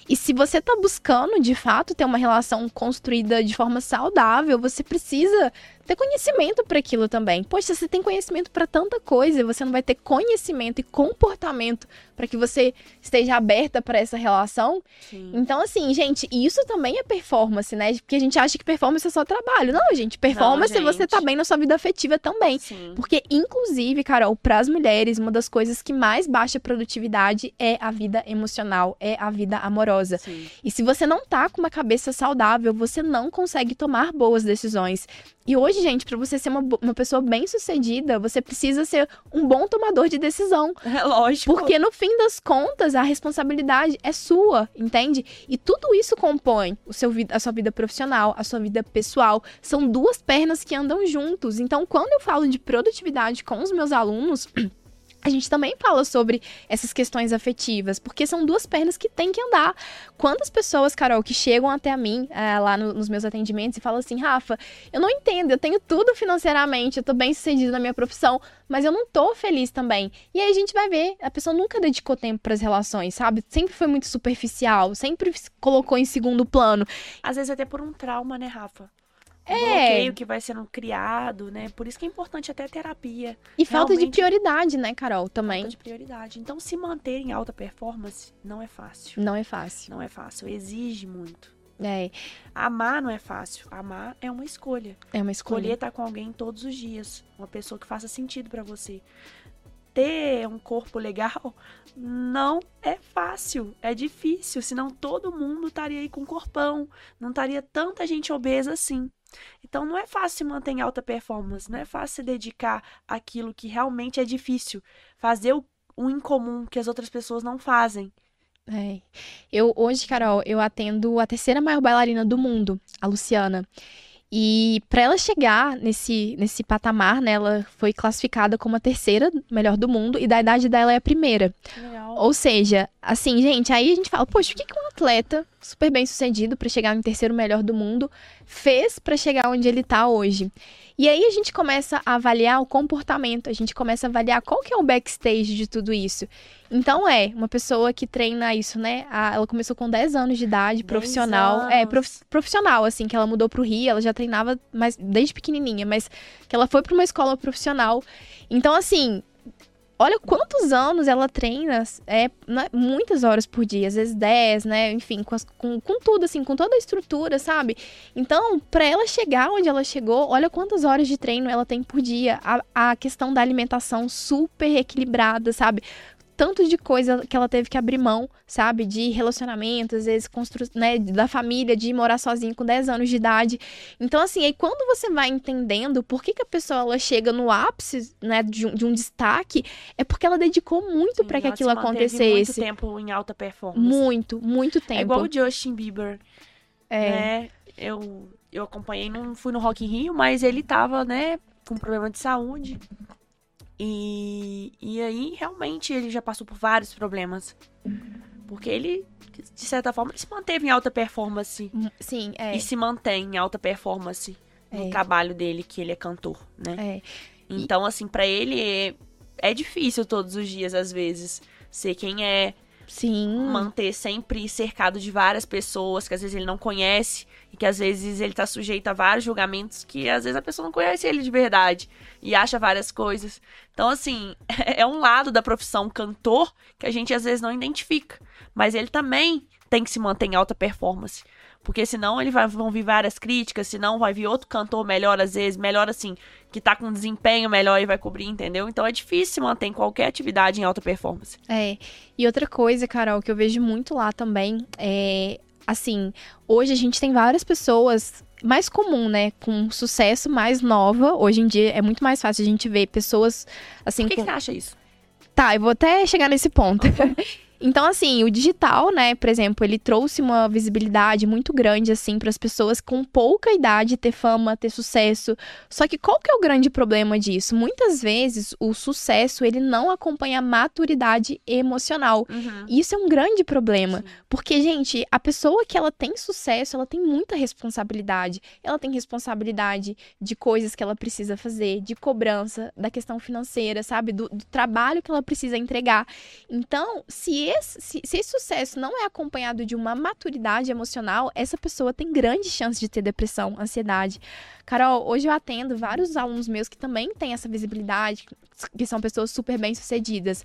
E se você tá buscando, de fato, ter uma relação construída de forma saudável, você precisa ter conhecimento para aquilo também. Poxa, você tem conhecimento para tanta coisa, você não vai ter conhecimento e comportamento para que você esteja aberta para essa relação. Sim. Então, assim, gente, isso também é performance, né? Porque a gente acha que performance é só trabalho. Não, gente, performance é você gente. tá bem na sua vida afetiva também. Sim. Porque, inclusive, Carol, para as mulheres, uma das coisas que mais baixa a produtividade é a vida emocional, é a vida amorosa. Sim. E se você não tá com uma cabeça saudável, você não consegue tomar boas decisões. E hoje, gente, para você ser uma, uma pessoa bem-sucedida, você precisa ser um bom tomador de decisão. (laughs) É lógico. Porque no fim das contas, a responsabilidade é sua, entende? E tudo isso compõe o seu, a sua vida profissional, a sua vida pessoal. São duas pernas que andam juntos. Então, quando eu falo de produtividade com os meus alunos. (clears throat) A gente também fala sobre essas questões afetivas, porque são duas pernas que têm que andar. Quantas pessoas, Carol, que chegam até mim eh, lá no- nos meus atendimentos e falam assim, Rafa, eu não entendo, eu tenho tudo financeiramente, eu tô bem sucedido na minha profissão, mas eu não tô feliz também. E aí a gente vai ver, a pessoa nunca dedicou tempo pras relações, sabe? Sempre foi muito superficial, sempre se colocou em segundo plano. Às vezes até por um trauma, né, Rafa? É. bloqueio que vai sendo criado, né? Por isso que é importante até terapia. E falta de Realmente. prioridade, né, Carol, também. Falta de prioridade. Então, se manter em alta performance não é fácil. Não é fácil. Não é fácil. Exige muito. É, Amar não é fácil. Amar é uma escolha. é uma escolha. Escolher estar com alguém todos os dias. Uma pessoa que faça sentido pra você. Ter um corpo legal não é fácil, é difícil, senão todo mundo estaria aí com corpão, não estaria tanta gente obesa assim. Então não é fácil manter em alta performance, não é fácil se dedicar àquilo que realmente é difícil, fazer o, o incomum que as outras pessoas não fazem. É. Eu hoje, Carol, eu atendo a terceira maior bailarina do mundo, a Luciana. E para ela chegar nesse, nesse patamar, né, ela foi classificada como a terceira melhor do mundo e da idade dela é a primeira. Legal. Ou seja, assim, gente, aí a gente fala, poxa, o que, que um atleta super bem sucedido para chegar no terceiro melhor do mundo fez para chegar onde ele tá hoje? E aí a gente começa a avaliar o comportamento, a gente começa a avaliar qual que é o backstage de tudo isso. Então é, uma pessoa que treina isso, né? Ela começou com 10 anos de idade, 10 profissional. É, anos. prof- profissional, assim, que ela mudou pro Rio, ela já treinava mas, desde pequenininha, mas que ela foi pra uma escola profissional. Então, assim, olha quantos anos ela treina, é, né, muitas horas por dia, às vezes 10, né? Enfim, com, as- com, com tudo, assim, com toda a estrutura, sabe? Então, pra ela chegar onde ela chegou, olha quantas horas de treino ela tem por dia. A, a questão da alimentação super equilibrada, sabe? Tanto de coisa que ela teve que abrir mão, sabe? De relacionamentos, às vezes, constru... né? da família, de morar sozinha com 10 anos de idade. Então, assim, aí quando você vai entendendo por que, que a pessoa ela chega no ápice, né, de um, de um destaque, é porque ela dedicou muito pra que aquilo acontecesse. Muito tempo em alta performance. Muito, muito tempo. É igual o Justin Bieber, É. né? Eu, eu acompanhei, não fui no Rock in Rio, mas ele tava, né, com problema de saúde. E, e aí, realmente, ele já passou por vários problemas. Porque ele, de certa forma, ele se manteve em alta performance. Sim, é. E se mantém em alta performance no É. trabalho dele, que ele é cantor, né? É. Então, assim, pra ele é, é difícil todos os dias, às vezes, ser quem é, Sim. manter sempre cercado de várias pessoas que às vezes ele não conhece e que às vezes ele tá sujeito a vários julgamentos que às vezes a pessoa não conhece ele de verdade e acha várias coisas. Então, assim, (laughs) é um lado da profissão cantor que a gente às vezes não identifica, mas ele também tem que se manter em alta performance. Porque senão ele vai, vão vir várias críticas, senão vai vir outro cantor melhor, às vezes, melhor assim, que tá com desempenho melhor e vai cobrir, entendeu? Então é difícil manter qualquer atividade em alta performance. É. E outra coisa, Carol, que eu vejo muito lá também é assim, hoje a gente tem várias pessoas mais comum, né, com sucesso mais nova. Hoje em dia é muito mais fácil a gente ver pessoas assim Por que, que com você acha isso? Tá, eu vou até chegar nesse ponto. (laughs) Então, assim, o digital, né, por exemplo, ele trouxe uma visibilidade muito grande, assim, para as pessoas com pouca idade ter fama, ter sucesso. Só que qual que é o grande problema disso? Muitas vezes o sucesso, ele não acompanha a maturidade emocional. Uhum. Isso é um grande problema, Sim. porque, gente, a pessoa que ela tem sucesso, ela tem muita responsabilidade. Ela tem responsabilidade de coisas que ela precisa fazer, de cobrança, da questão financeira, sabe? Do, do trabalho que ela precisa entregar. Então, se esse, se, se esse sucesso não é acompanhado de uma maturidade emocional, essa pessoa tem grande chance de ter depressão, ansiedade. Carol, hoje eu atendo vários alunos meus que também têm essa visibilidade, que são pessoas super bem-sucedidas.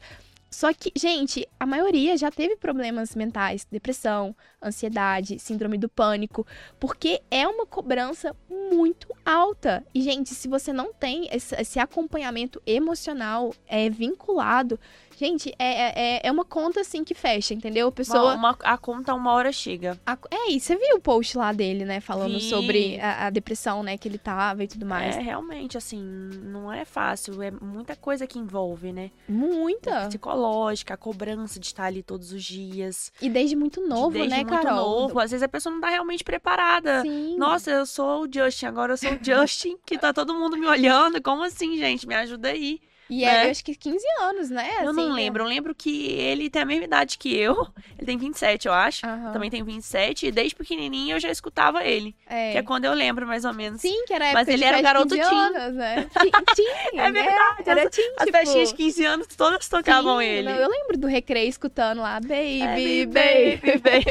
Só que, gente, a maioria já teve problemas mentais, depressão, ansiedade, síndrome do pânico, porque é uma cobrança muito alta. E, gente, se você não tem esse, acompanhamento emocional é, vinculado, gente, é, é, é uma conta assim que fecha, entendeu? A pessoa. Uma, uma- a conta uma hora chega. A- É, e você viu o post lá dele, né? Falando Vi. sobre a, a depressão, né? Que ele tava e tudo mais. É, realmente, assim, não é fácil. É muita coisa que envolve, né? Muita. Psicológica, a cobrança de estar ali todos os dias. E desde muito novo, desde né, muito Carol? novo. Às vezes a pessoa não tá realmente preparada. Sim. Nossa, eu sou o Justin, agora eu sou o Justin, que tá todo mundo me olhando. Como assim, gente? Me ajuda aí. E né? é, acho que 15 anos, né? eu Assim, não é. lembro. Eu lembro que ele tem a mesma idade que eu. (laughs) Ele tem 27, eu acho. Aham. Também tem 27. E desde pequenininho eu já escutava ele. É. Que é quando eu lembro, mais ou menos. Sim, que era a Mas época ele de era garoto 15 teen. anos, né? Teen, (laughs) É verdade, Era teen, As tipo... festinhas de 15 anos todas tocavam Sim, ele. Eu lembro do recreio escutando lá, baby, Baby, baby. baby.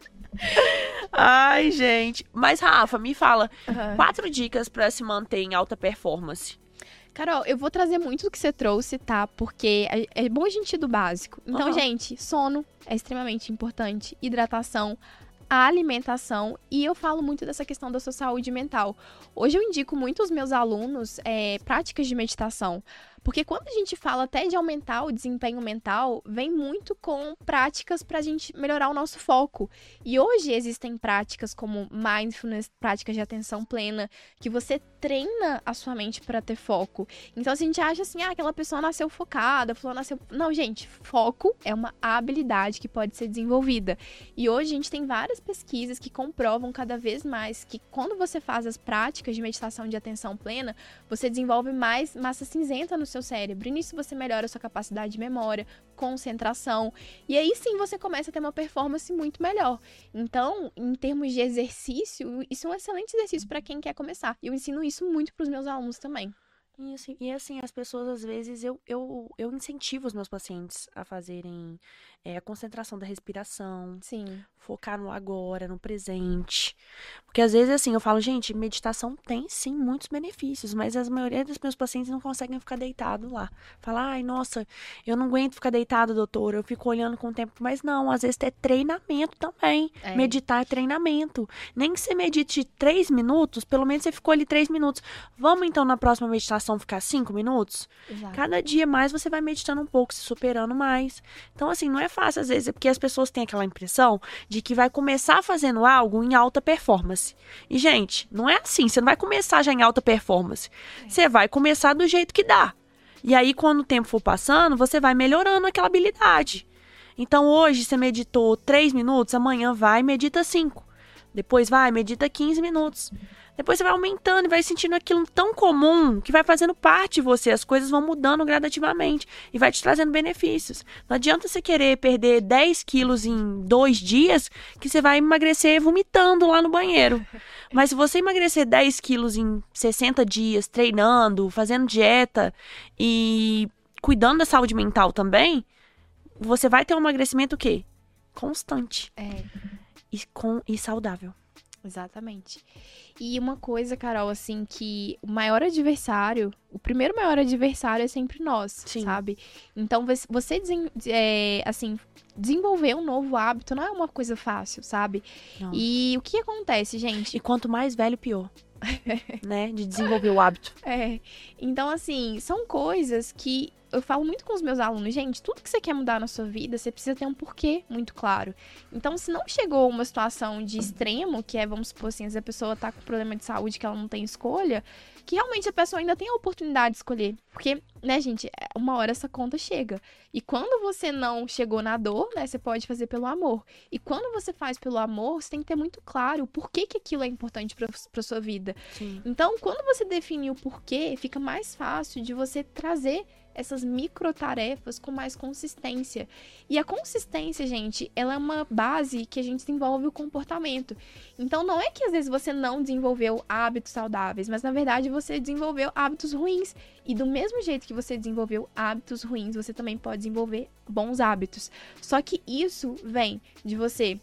(laughs) Ai, gente. Mas, Rafa, me fala. Aham. Quatro dicas pra se manter em alta performance. Carol, eu vou trazer muito do que você trouxe, tá? Porque é é bom a gente ir do básico. Então, Aham. gente, sono é extremamente importante, hidratação, a alimentação e eu falo muito dessa questão da sua saúde mental. Hoje eu indico muito aos meus alunos é, práticas de meditação, Porque quando a gente fala até de aumentar o desempenho mental, vem muito com práticas para a gente melhorar o nosso foco. E hoje existem práticas como mindfulness, práticas de atenção plena, que você treina a sua mente para ter foco. Então a gente acha assim, ah, aquela pessoa nasceu focada, falou nasceu. Não, gente, foco é uma habilidade que pode ser desenvolvida. E hoje a gente tem várias pesquisas que comprovam cada vez mais que quando você faz as práticas de meditação de atenção plena, você desenvolve mais massa cinzenta no seu cérebro. E nisso você melhora a sua capacidade de memória, concentração. E aí sim você começa a ter uma performance muito melhor. Então, em termos de exercício, isso é um excelente exercício para quem quer começar. E eu ensino isso muito para os meus alunos também. E assim, e assim, as pessoas, às vezes, eu, eu, eu incentivo os meus pacientes a fazerem é, a concentração da respiração. Sim. Focar no agora, no presente. Porque às vezes, assim, eu falo, gente, meditação tem sim muitos benefícios, mas a maioria dos meus pacientes não conseguem ficar deitado lá. Falar, ai, nossa, eu não aguento ficar deitado, doutor, eu fico olhando com o tempo. Mas não, às vezes é treinamento também. É. Meditar é treinamento. Nem que você medite três minutos, pelo menos você ficou ali três minutos. Vamos então na próxima meditação ficar cinco minutos, Exato. cada dia mais você vai meditando um pouco, se superando mais. Então, assim, não é fácil às vezes, é porque as pessoas têm aquela impressão de que vai começar fazendo algo em alta performance. E, gente, não é assim. Você não vai começar já em alta performance. Você vai começar do jeito que dá. E aí, quando o tempo for passando, você vai melhorando aquela habilidade. Então, hoje você meditou 3 minutos, amanhã vai medita 5. Depois vai, medita 15 minutos. Depois você vai aumentando e vai sentindo aquilo tão comum que vai fazendo parte de você. As coisas vão mudando gradativamente e vai te trazendo benefícios. Não adianta você querer perder 10 quilos em dois dias que você vai emagrecer vomitando lá no banheiro. (laughs) Mas se você emagrecer 10 quilos em 60 dias, treinando, fazendo dieta e cuidando da saúde mental também, você vai ter um emagrecimento o quê? Constante. É. E, com, e saudável. Exatamente. E uma coisa, Carol, assim, que o maior adversário, o primeiro maior adversário é sempre nós, Sim. sabe? Então, você, é, assim, desenvolver um novo hábito não é uma coisa fácil, sabe? Não. E o que acontece, gente? E quanto mais velho, pior. (laughs) né? De desenvolver o hábito. É. Então, assim, são coisas que eu falo muito com os meus alunos, gente, tudo que você quer mudar na sua vida, você precisa ter um porquê muito claro. Então, se não chegou uma situação de extremo, que é, vamos supor assim, se a pessoa tá com problema de saúde que ela não tem escolha, que realmente a pessoa ainda tem a oportunidade de escolher. Porque, né, gente, é, uma hora essa conta chega. E quando você não chegou na dor, né, você pode fazer pelo amor. E quando você faz pelo amor, você tem que ter muito claro o porquê que aquilo é importante pra, pra sua vida. Sim. Então, quando você define o porquê, fica mais fácil de você trazer essas micro tarefas com mais consistência. E a consistência, gente, ela é uma base que a gente desenvolve o comportamento. Então não é que às vezes você não desenvolveu hábitos saudáveis, mas na verdade você desenvolveu hábitos ruins. E do mesmo jeito que você desenvolveu hábitos ruins, você também pode desenvolver bons hábitos. Só que isso vem de você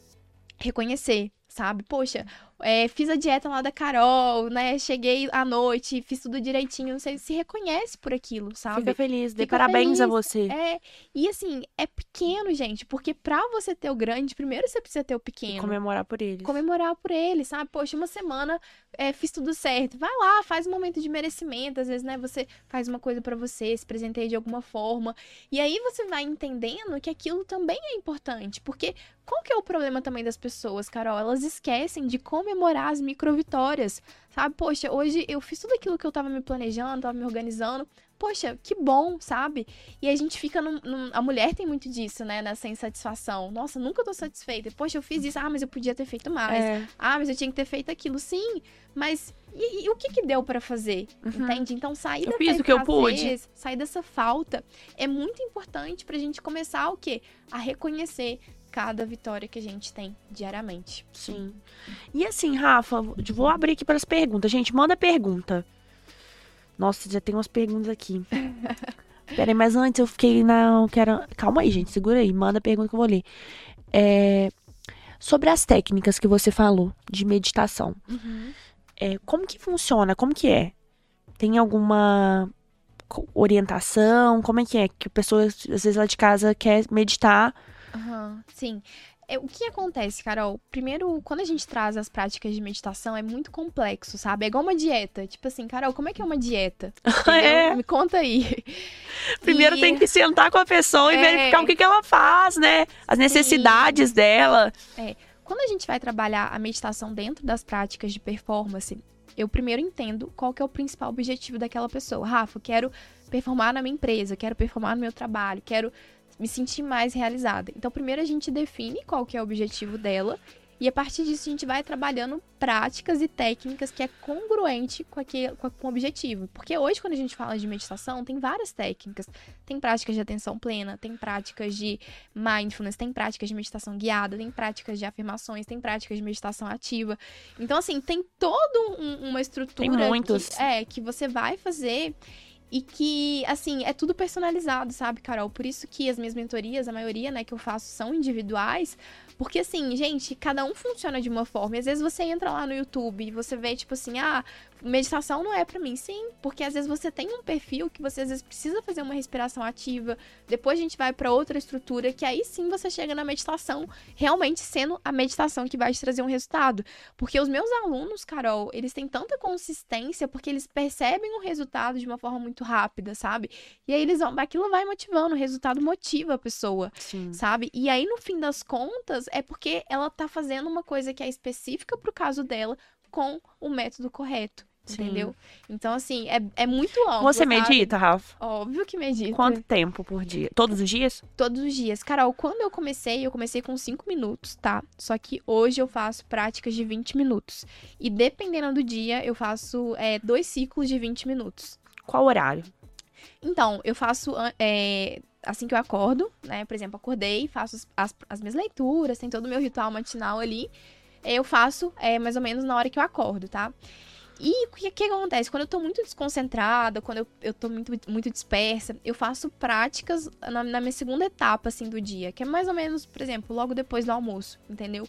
reconhecer, sabe? Poxa, é, fiz a dieta lá da Carol, né? Cheguei à noite, fiz tudo direitinho. Você se reconhece por aquilo, sabe? Fica feliz, dê Fica parabéns feliz. a você. É, e assim, é pequeno, gente, porque pra você ter o grande, primeiro você precisa ter o pequeno. E comemorar por ele. Comemorar por ele, sabe? Poxa, uma semana é, fiz tudo certo. Vai lá, faz um momento de merecimento. Às vezes, né, você faz uma coisa para você, se presenteia de alguma forma. E aí você vai entendendo que aquilo também é importante. Porque qual que é o problema também das pessoas, Carol? Elas esquecem de como comemorar as micro vitórias, sabe? Poxa, hoje eu fiz tudo aquilo que eu tava me planejando, tava me organizando. Poxa, que bom, sabe? E a gente fica num, num, A mulher tem muito disso, né? Nessa insatisfação. Nossa, nunca tô satisfeita. Poxa, eu fiz isso. Ah, mas eu podia ter feito mais. É. Ah, mas eu tinha que ter feito aquilo. Sim, mas e, e o que que deu para fazer? Uhum. Entende? Então, sair eu fiz o que eu pude. sair dessa falta é muito importante pra gente começar o quê? A reconhecer cada vitória que a gente tem diariamente. Sim. E assim, Rafa, vou abrir aqui para as perguntas. Gente, manda pergunta. Nossa, já tem umas perguntas aqui. (laughs) Peraí, mas antes eu fiquei na. Quero... Calma aí, gente, segura aí. Manda a pergunta que eu vou ler. É... Sobre as técnicas que você falou de meditação. Uhum. É, como que funciona? Como que é? Tem alguma orientação? Como é que é? Que a pessoa, às vezes, lá de casa quer meditar Uhum, sim. é, o que acontece, Carol? Primeiro, quando a gente traz as práticas de meditação, é muito complexo, sabe? É igual uma dieta. Tipo assim, Carol, como é que é uma dieta? (laughs) É. Me conta aí. (laughs) Primeiro E- tem que sentar com a pessoa e É. verificar o que, que ela faz, né? As necessidades dela. Quando a gente vai trabalhar a meditação dentro das práticas de performance, eu primeiro entendo qual que é o principal objetivo daquela pessoa. Rafa, eu quero performar na minha empresa, quero performar no meu trabalho, quero me sentir mais realizada. Então, primeiro a gente define qual que é o objetivo dela e a partir disso a gente vai trabalhando práticas e técnicas que é congruente com, aquele, com, o objetivo. Porque hoje, quando a gente fala de meditação, tem várias técnicas. Tem práticas de atenção plena, tem práticas de mindfulness, tem práticas de meditação guiada, tem práticas de afirmações, tem práticas de meditação ativa. Então, assim, tem toda uma estrutura Tem muitos. Que, é, que você vai fazer e que, assim, é tudo personalizado, sabe, Carol? Por isso que as minhas mentorias, a maioria, né, que eu faço são individuais, porque, assim, gente, cada um funciona de uma forma. E às vezes você entra lá no YouTube e você vê, tipo assim, ah, meditação não é pra mim. Sim, porque às vezes você tem um perfil que você às vezes precisa fazer uma respiração ativa, depois a gente vai pra outra estrutura, que aí sim você chega na meditação, realmente sendo a meditação que vai te trazer um resultado. Porque os meus alunos, Carol, eles têm tanta consistência porque eles percebem o resultado de uma forma muito rápida, sabe? E aí eles vão, aquilo vai motivando, o resultado motiva a pessoa Sim. sabe? E aí, no fim das contas, é porque ela tá fazendo uma coisa que é específica pro caso dela com o método correto. Sim. Entendeu? Então, assim, é, é muito amplo. Você sabe? medita, Rafa? Óbvio que medita. Quanto tempo por dia? Todos os dias? Todos os dias. Carol, quando eu comecei, eu comecei com 5 minutos, tá? Só que hoje eu faço práticas de 20 minutos. E dependendo do dia, eu faço é, dois ciclos de 20 minutos. Qual horário? Então, eu faço é, assim que eu acordo, né? Por exemplo, acordei, faço as, as, as minhas leituras, tem todo o meu ritual matinal ali. Eu faço é, mais ou menos na hora que eu acordo, tá? E o que, que acontece? Quando eu tô muito desconcentrada, quando eu, eu tô muito, muito dispersa, eu faço práticas na, na minha segunda etapa, assim, do dia. Que é mais ou menos, por exemplo, logo depois do almoço, entendeu?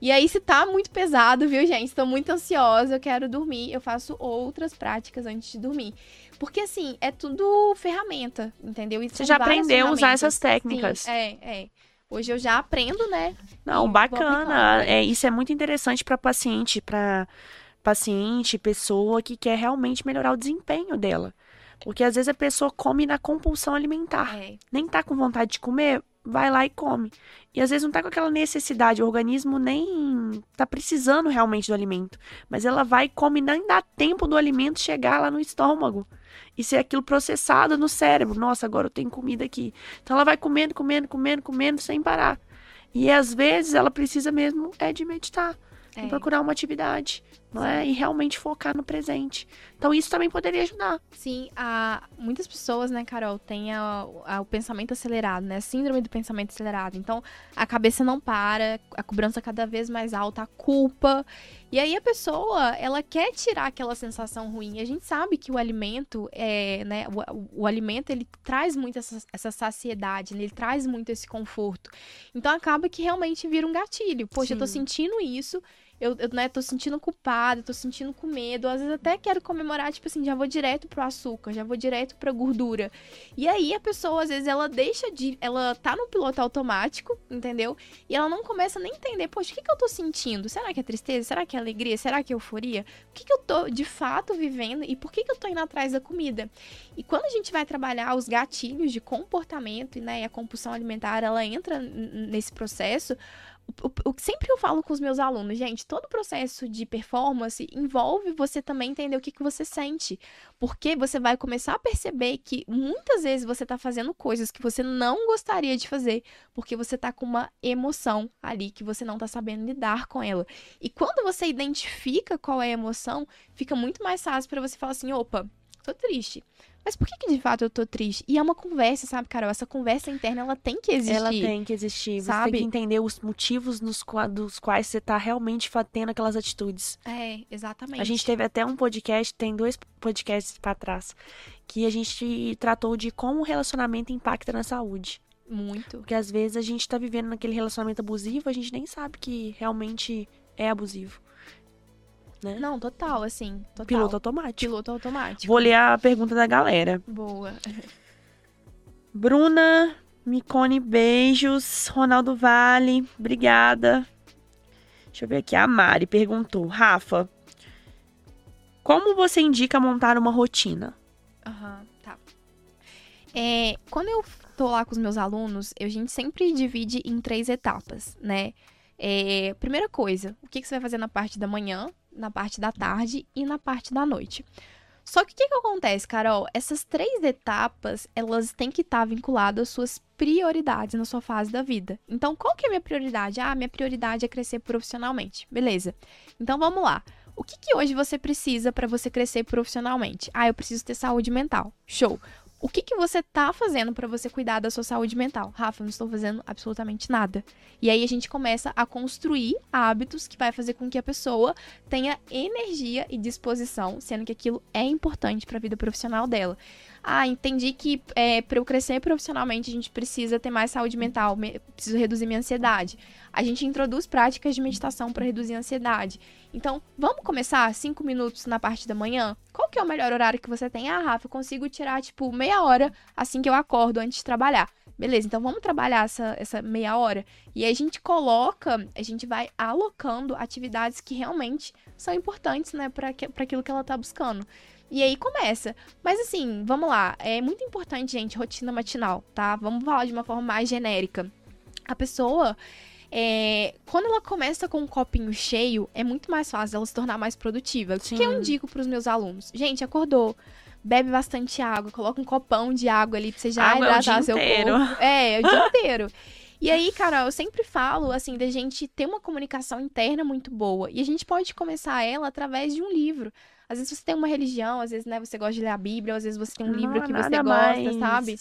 E aí, se tá muito pesado, viu, gente? Tô muito ansiosa, eu quero dormir, eu faço outras práticas antes de dormir. Porque, assim, é tudo ferramenta, entendeu? E Você já aprendeu a usar essas técnicas. Sim, é, é. Hoje eu já aprendo, né? Não, E bacana. É, isso é muito interessante para paciente, para paciente, pessoa que quer realmente melhorar o desempenho dela. Porque às vezes a pessoa come na compulsão alimentar. É, Nem tá com vontade de comer, vai lá e come. E às vezes não tá com aquela necessidade, o organismo nem tá precisando realmente do alimento. Mas ela vai e come, nem dá tempo do alimento chegar lá no estômago. E ser aquilo processado no cérebro. Nossa, agora eu tenho comida aqui. Então ela vai comendo, comendo, comendo, comendo sem parar. E às vezes ela precisa mesmo é de meditar, é. procurar uma atividade, não é? E realmente focar no presente. Então isso também poderia ajudar. Sim, a, muitas pessoas, né, Carol, têm a- a- o pensamento acelerado, né? Síndrome do pensamento acelerado. Então, a cabeça não para, a cobrança cada vez mais alta, a culpa. E aí a pessoa, ela quer tirar aquela sensação ruim. A gente sabe que o alimento, é, né? O, o- o alimento, ele traz muito essa, essa saciedade, né? Ele traz muito esse conforto. Então, acaba que realmente vira um gatilho. Poxa, eu tô Sim. sentindo isso, eu, eu né, tô sentindo culpada, tô sentindo com medo. Às vezes até quero comemorar, tipo assim, já vou direto pro açúcar, já vou direto pra gordura. E aí a pessoa, às vezes, ela deixa de. Ela tá no piloto automático, entendeu? E ela não começa nem a entender, poxa, o que, que eu tô sentindo? Será que é tristeza? Será que é alegria? Será que é euforia? O que, que eu tô de fato vivendo e por que, que eu tô indo atrás da comida? E quando a gente vai trabalhar os gatilhos de comportamento, né, e a compulsão alimentar, ela entra nesse processo. O, que sempre eu falo com os meus alunos, gente, todo processo de performance envolve você também entender o que, que você sente. Porque você vai começar a perceber que muitas vezes você tá fazendo coisas que você não gostaria de fazer, porque você tá com uma emoção ali que você não tá sabendo lidar com ela. E quando você identifica qual é a emoção, fica muito mais fácil pra você falar assim: opa, tô triste. Mas por que, que de fato eu tô triste? E é uma conversa, sabe, Carol? Essa conversa interna, ela tem que existir. Ela tem que existir. Você sabe? tem que entender os motivos nos dos quais você tá realmente tendo aquelas atitudes. É, exatamente. A gente teve até um podcast, tem dois podcasts pra trás, que a gente tratou de como o relacionamento impacta na saúde. Muito. Porque às vezes a gente tá vivendo naquele relacionamento abusivo, a gente nem sabe que realmente é abusivo. Né? Não, total, assim. Total. Piloto automático. Piloto automático. Vou ler a pergunta da galera. Boa. Bruna Micone, beijos. Ronaldo Vale, obrigada. Deixa eu ver aqui. A Mari perguntou: Rafa, como você indica montar uma rotina? Aham, tá. É, quando eu tô lá com os meus alunos, a gente sempre divide em três etapas, né? É, primeira coisa, o que, que você vai fazer na parte da manhã, na parte da tarde e na parte da noite. Só que o que, que acontece, Carol? Essas três etapas, elas têm que estar vinculadas às suas prioridades na sua fase da vida. Então, qual que é a minha prioridade? Ah, minha prioridade é crescer profissionalmente. Beleza. Então, vamos lá. O que, que hoje você precisa para você crescer profissionalmente? Ah, eu preciso ter saúde mental. Show. O que, que você tá fazendo para você cuidar da sua saúde mental? Rafa, eu não estou fazendo absolutamente nada. E aí a gente começa a construir hábitos que vai fazer com que a pessoa tenha energia e disposição, sendo que aquilo é importante para a vida profissional dela. Ah, entendi que é, para eu crescer profissionalmente a gente precisa ter mais saúde mental, me, preciso reduzir minha ansiedade. A gente introduz práticas de meditação para reduzir a ansiedade. Então, vamos começar cinco minutos na parte da manhã? Qual que é o melhor horário que você tem? Ah, Rafa, eu consigo tirar, tipo, meia hora assim que eu acordo antes de trabalhar. Beleza, então vamos trabalhar essa, essa meia hora. E aí a gente coloca, a gente vai alocando atividades que realmente são importantes, né, para aquilo que ela tá buscando. E aí começa. Mas assim, vamos lá. É muito importante, gente, rotina matinal, tá? Vamos falar de uma forma mais genérica. A pessoa, é, quando ela começa com um copinho cheio, é muito mais fácil ela se tornar mais produtiva. O que eu indico para os meus alunos? Gente, acordou, bebe bastante água, coloca um copão de água ali pra você já hidratar é o dia seu inteiro. corpo. (laughs) É, é o dia inteiro. E aí, Carol, eu sempre falo, assim, da gente ter uma comunicação interna muito boa. E a gente pode começar ela através de um livro. Às vezes você tem uma religião, às vezes, né, você gosta de ler a Bíblia, às vezes você tem um Não livro há que você gosta, mais. sabe?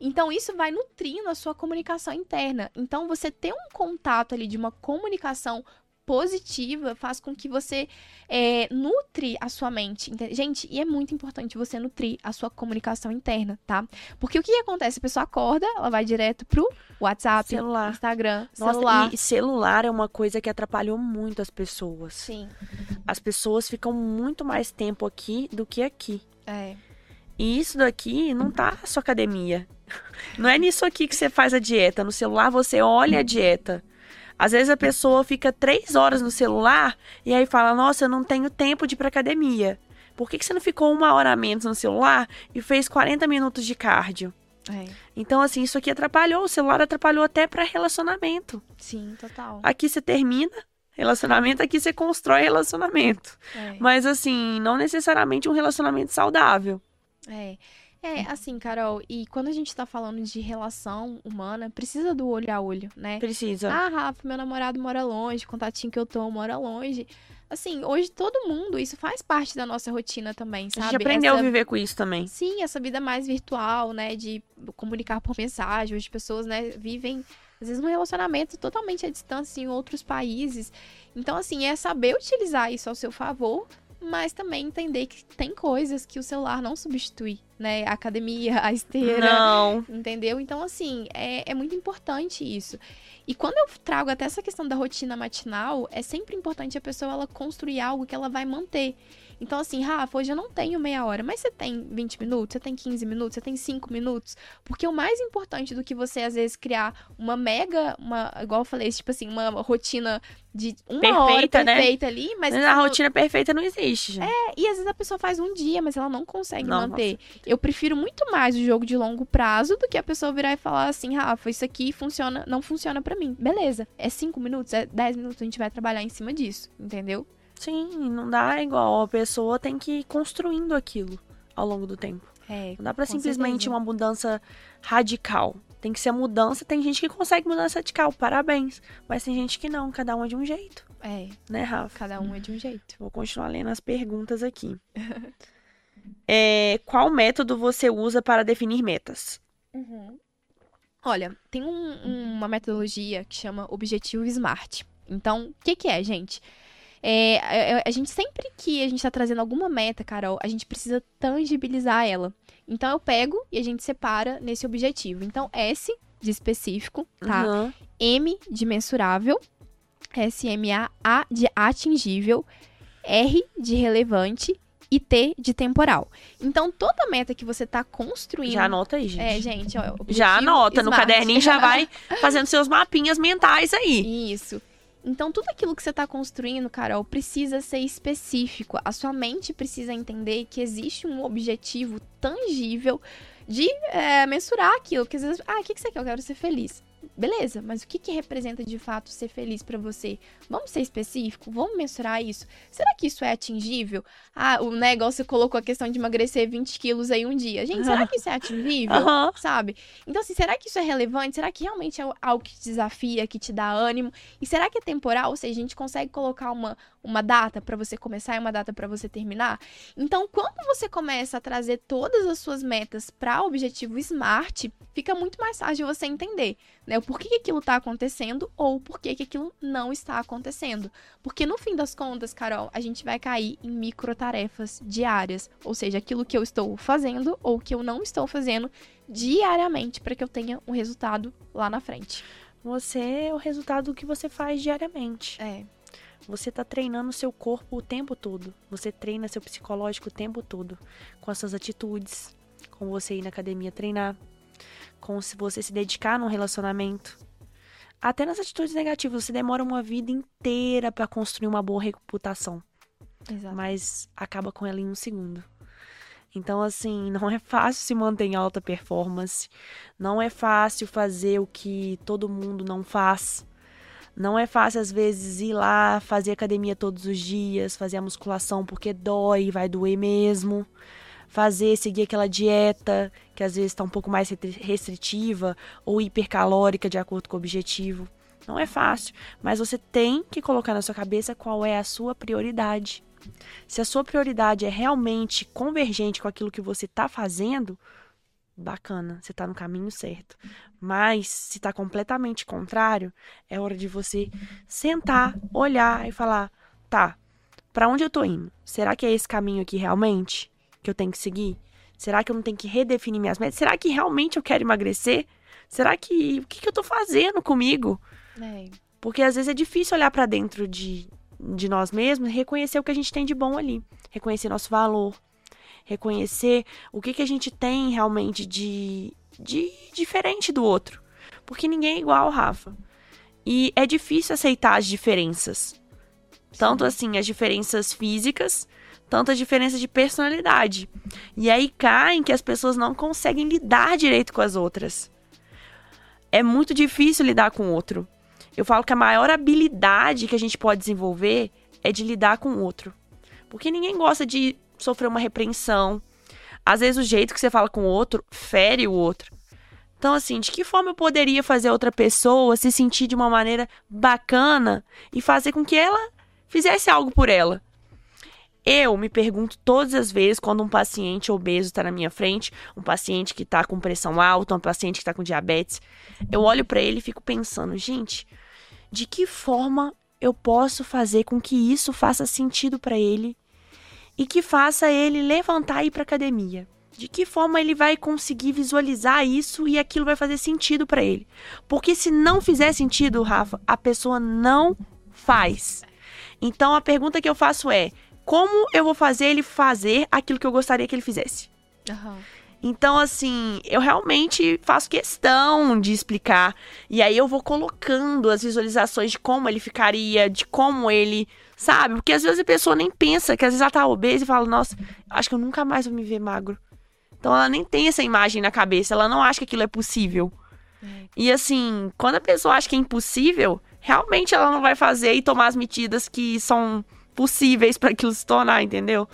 Então, isso vai nutrindo a sua comunicação interna. Então, você ter um contato ali de uma comunicação positiva faz com que você é, nutre a sua mente. ente- Gente, e é muito importante você nutrir a sua comunicação interna, tá? Porque o que acontece? A pessoa acorda, ela vai direto pro WhatsApp, Celular. Instagram, Nossa, celular. e celular é uma coisa que atrapalhou muito as pessoas. Sim, As pessoas ficam muito mais tempo aqui do que aqui. é. E isso daqui não tá na sua academia. (laughs) Não é nisso aqui que você faz a dieta. No celular você olha a dieta. Às vezes a pessoa fica três horas no celular e aí fala: Nossa, eu não tenho tempo de ir pra academia. Por que, que você não ficou uma hora a menos no celular e fez 40 minutos de cardio? É, Então, assim, isso aqui atrapalhou. O celular atrapalhou até pra relacionamento. sim, total. Aqui você termina relacionamento, aqui você constrói relacionamento. É. Mas, assim, não necessariamente um relacionamento saudável. É. É, assim, Carol, e quando a gente tá falando de relação humana, precisa do olho a olho, né? Precisa. Ah, Rafa, meu namorado mora longe, o contatinho que eu tô mora longe. Assim, hoje todo mundo, isso faz parte da nossa rotina também, a sabe? gente aprendeu Essa- a viver com isso também. Sim, essa vida mais virtual, né, de comunicar por mensagem, hoje pessoas, né, vivem às vezes num relacionamento totalmente à distância em outros países. Então, assim, é saber utilizar isso ao seu favor, mas também entender que tem coisas que o celular não substitui, né? A academia, a esteira, Não. Entendeu? Então, assim, é, é muito importante isso. E quando eu trago até essa questão da rotina matinal, é sempre importante a pessoa ela construir algo que ela vai manter. Então, assim, Rafa, hoje eu não tenho meia hora, mas você tem 20 minutos, você tem 15 minutos, você tem 5 minutos. Porque o mais importante do que você, às vezes, criar uma mega, uma, igual eu falei, tipo assim, uma rotina de uma hora Perfeita, né? perfeita ali, mas. Mas a rotina perfeita não existe. É, e às vezes a pessoa faz um dia, mas ela não consegue Não manter. Eu prefiro muito mais o jogo de longo prazo do que a pessoa virar e falar assim, Rafa, isso aqui funciona, não funciona pra mim. Beleza, é cinco minutos, é 10 minutos, a gente vai trabalhar em cima disso, entendeu? Sim, não dá igual. A pessoa tem que ir construindo aquilo ao longo do tempo. É, Não dá pra simplesmente certeza. uma mudança radical. Tem que ser mudança. Tem gente que consegue mudança radical, parabéns. Mas tem gente que não, cada um é de um jeito, é, né, Rafa? cada um é de um jeito. Vou continuar lendo as perguntas aqui. (laughs) É, qual método você usa para definir metas? Olha, tem um- uma metodologia que chama Objetivo Smart. Então, o que, que é, gente? É, é, a gente sempre que a gente tá trazendo alguma meta, Carol, a gente precisa tangibilizar ela. Então, eu pego e a gente separa nesse objetivo. Então, S de específico, tá? Uhum. M de mensurável, S-M-A, A de atingível, R de relevante e T de temporal. Então, toda meta que você tá construindo. Já anota aí, gente. É, gente, ó, já anota. No smart. caderninho já vai fazendo seus mapinhas mentais aí. Isso. Então, tudo aquilo que você está construindo, Carol, precisa ser específico. A sua mente precisa entender que existe um objetivo tangível de é, mensurar aquilo. Porque às vezes, ah, o que que você quer? Eu quero ser feliz. Beleza, mas o que, que representa de fato ser feliz pra você? Vamos ser específico? Vamos mensurar isso? Será que isso é atingível? Ah, o negócio você colocou a questão de emagrecer 20 quilos aí um dia. Gente, será que isso é atingível? Aham. Sabe? Então, assim, será que isso é relevante? Será que realmente é algo que te desafia, que te dá ânimo? E será que é temporal? Ou seja, a gente consegue colocar uma, uma data pra você começar e uma data pra você terminar? Então, quando você começa a trazer todas as suas metas para o objetivo SMART, fica muito mais fácil você entender, né? O porquê que aquilo tá acontecendo ou por que que aquilo não está acontecendo. Porque no fim das contas, Carol, a gente vai cair em microtarefas diárias, ou seja, aquilo que eu estou fazendo ou que eu não estou fazendo diariamente para que eu tenha um resultado lá na frente. Você é o resultado do que você faz diariamente. É. Você tá treinando seu corpo o tempo todo. Você treina seu psicológico o tempo todo. Com as suas atitudes. Com você ir na academia treinar. Com se você se dedicar num relacionamento. Até nas atitudes negativas. Você demora uma vida inteira pra construir uma boa reputação. Exato. Mas acaba com ela em um segundo. Então, assim, não é fácil se manter em alta performance. Não é fácil fazer o que todo mundo não faz. Não é fácil, às vezes, ir lá, fazer academia todos os dias, fazer a musculação porque dói, vai doer mesmo. Fazer, seguir aquela dieta que às vezes está um pouco mais restritiva ou hipercalórica de acordo com o objetivo. Não é fácil, mas você tem que colocar na sua cabeça qual é a sua prioridade. Se a sua prioridade é realmente convergente com aquilo que você está fazendo, bacana, você está no caminho certo. Mas se está completamente contrário, é hora de você sentar, olhar e falar: tá, para onde eu tô indo? Será que é esse caminho aqui realmente que eu tenho que seguir? Será que eu não tenho que redefinir minhas metas? Será que realmente eu quero emagrecer? Será que o que, que eu tô fazendo comigo? É. Porque às vezes é difícil olhar pra dentro de, de nós mesmos e reconhecer o que a gente tem de bom ali. Reconhecer nosso valor. Reconhecer o que, que a gente tem realmente de, de diferente do outro. Porque ninguém é igual, Rafa. E é difícil aceitar as diferenças. Tanto assim, as diferenças físicas, tanto as diferenças de personalidade. E aí caem que as pessoas não conseguem lidar direito com as outras. É muito difícil lidar com o outro. Eu falo que a maior habilidade que a gente pode desenvolver é de lidar com o outro. Porque ninguém gosta de sofrer uma repreensão. Às vezes o jeito que você fala com o outro fere o outro. Então, assim, de que forma eu poderia fazer outra pessoa se sentir de uma maneira bacana e fazer com que ela fizesse algo por ela? Eu me pergunto todas as vezes quando um paciente obeso está na minha frente, um paciente que está com pressão alta, um paciente que está com diabetes, eu olho para ele e fico pensando, gente, de que forma eu posso fazer com que isso faça sentido para ele e que faça ele levantar e ir para academia? De que forma ele vai conseguir visualizar isso e aquilo vai fazer sentido para ele? Porque se não fizer sentido, Rafa, a pessoa não faz. Então a pergunta que eu faço é: como eu vou fazer ele fazer aquilo que eu gostaria que ele fizesse? Aham. Então, assim, eu realmente faço questão de explicar. E aí eu vou colocando as visualizações de como ele ficaria, de como ele. Sabe? Porque às vezes a pessoa nem pensa, que às vezes ela tá obesa e fala, nossa, acho que eu nunca mais vou me ver magro. Então ela nem tem essa imagem na cabeça, ela não acha que aquilo é possível. É. E assim, quando a pessoa acha que é impossível, realmente ela não vai fazer e tomar as medidas que são possíveis para aquilo se tornar, entendeu?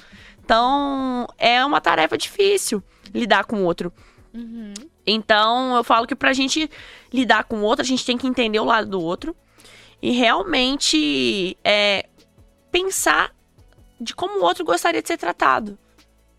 Então, é uma tarefa difícil lidar com o outro. Uhum. Então, eu falo que pra gente lidar com o outro, a gente tem que entender o lado do outro e realmente é, pensar de como o outro gostaria de ser tratado.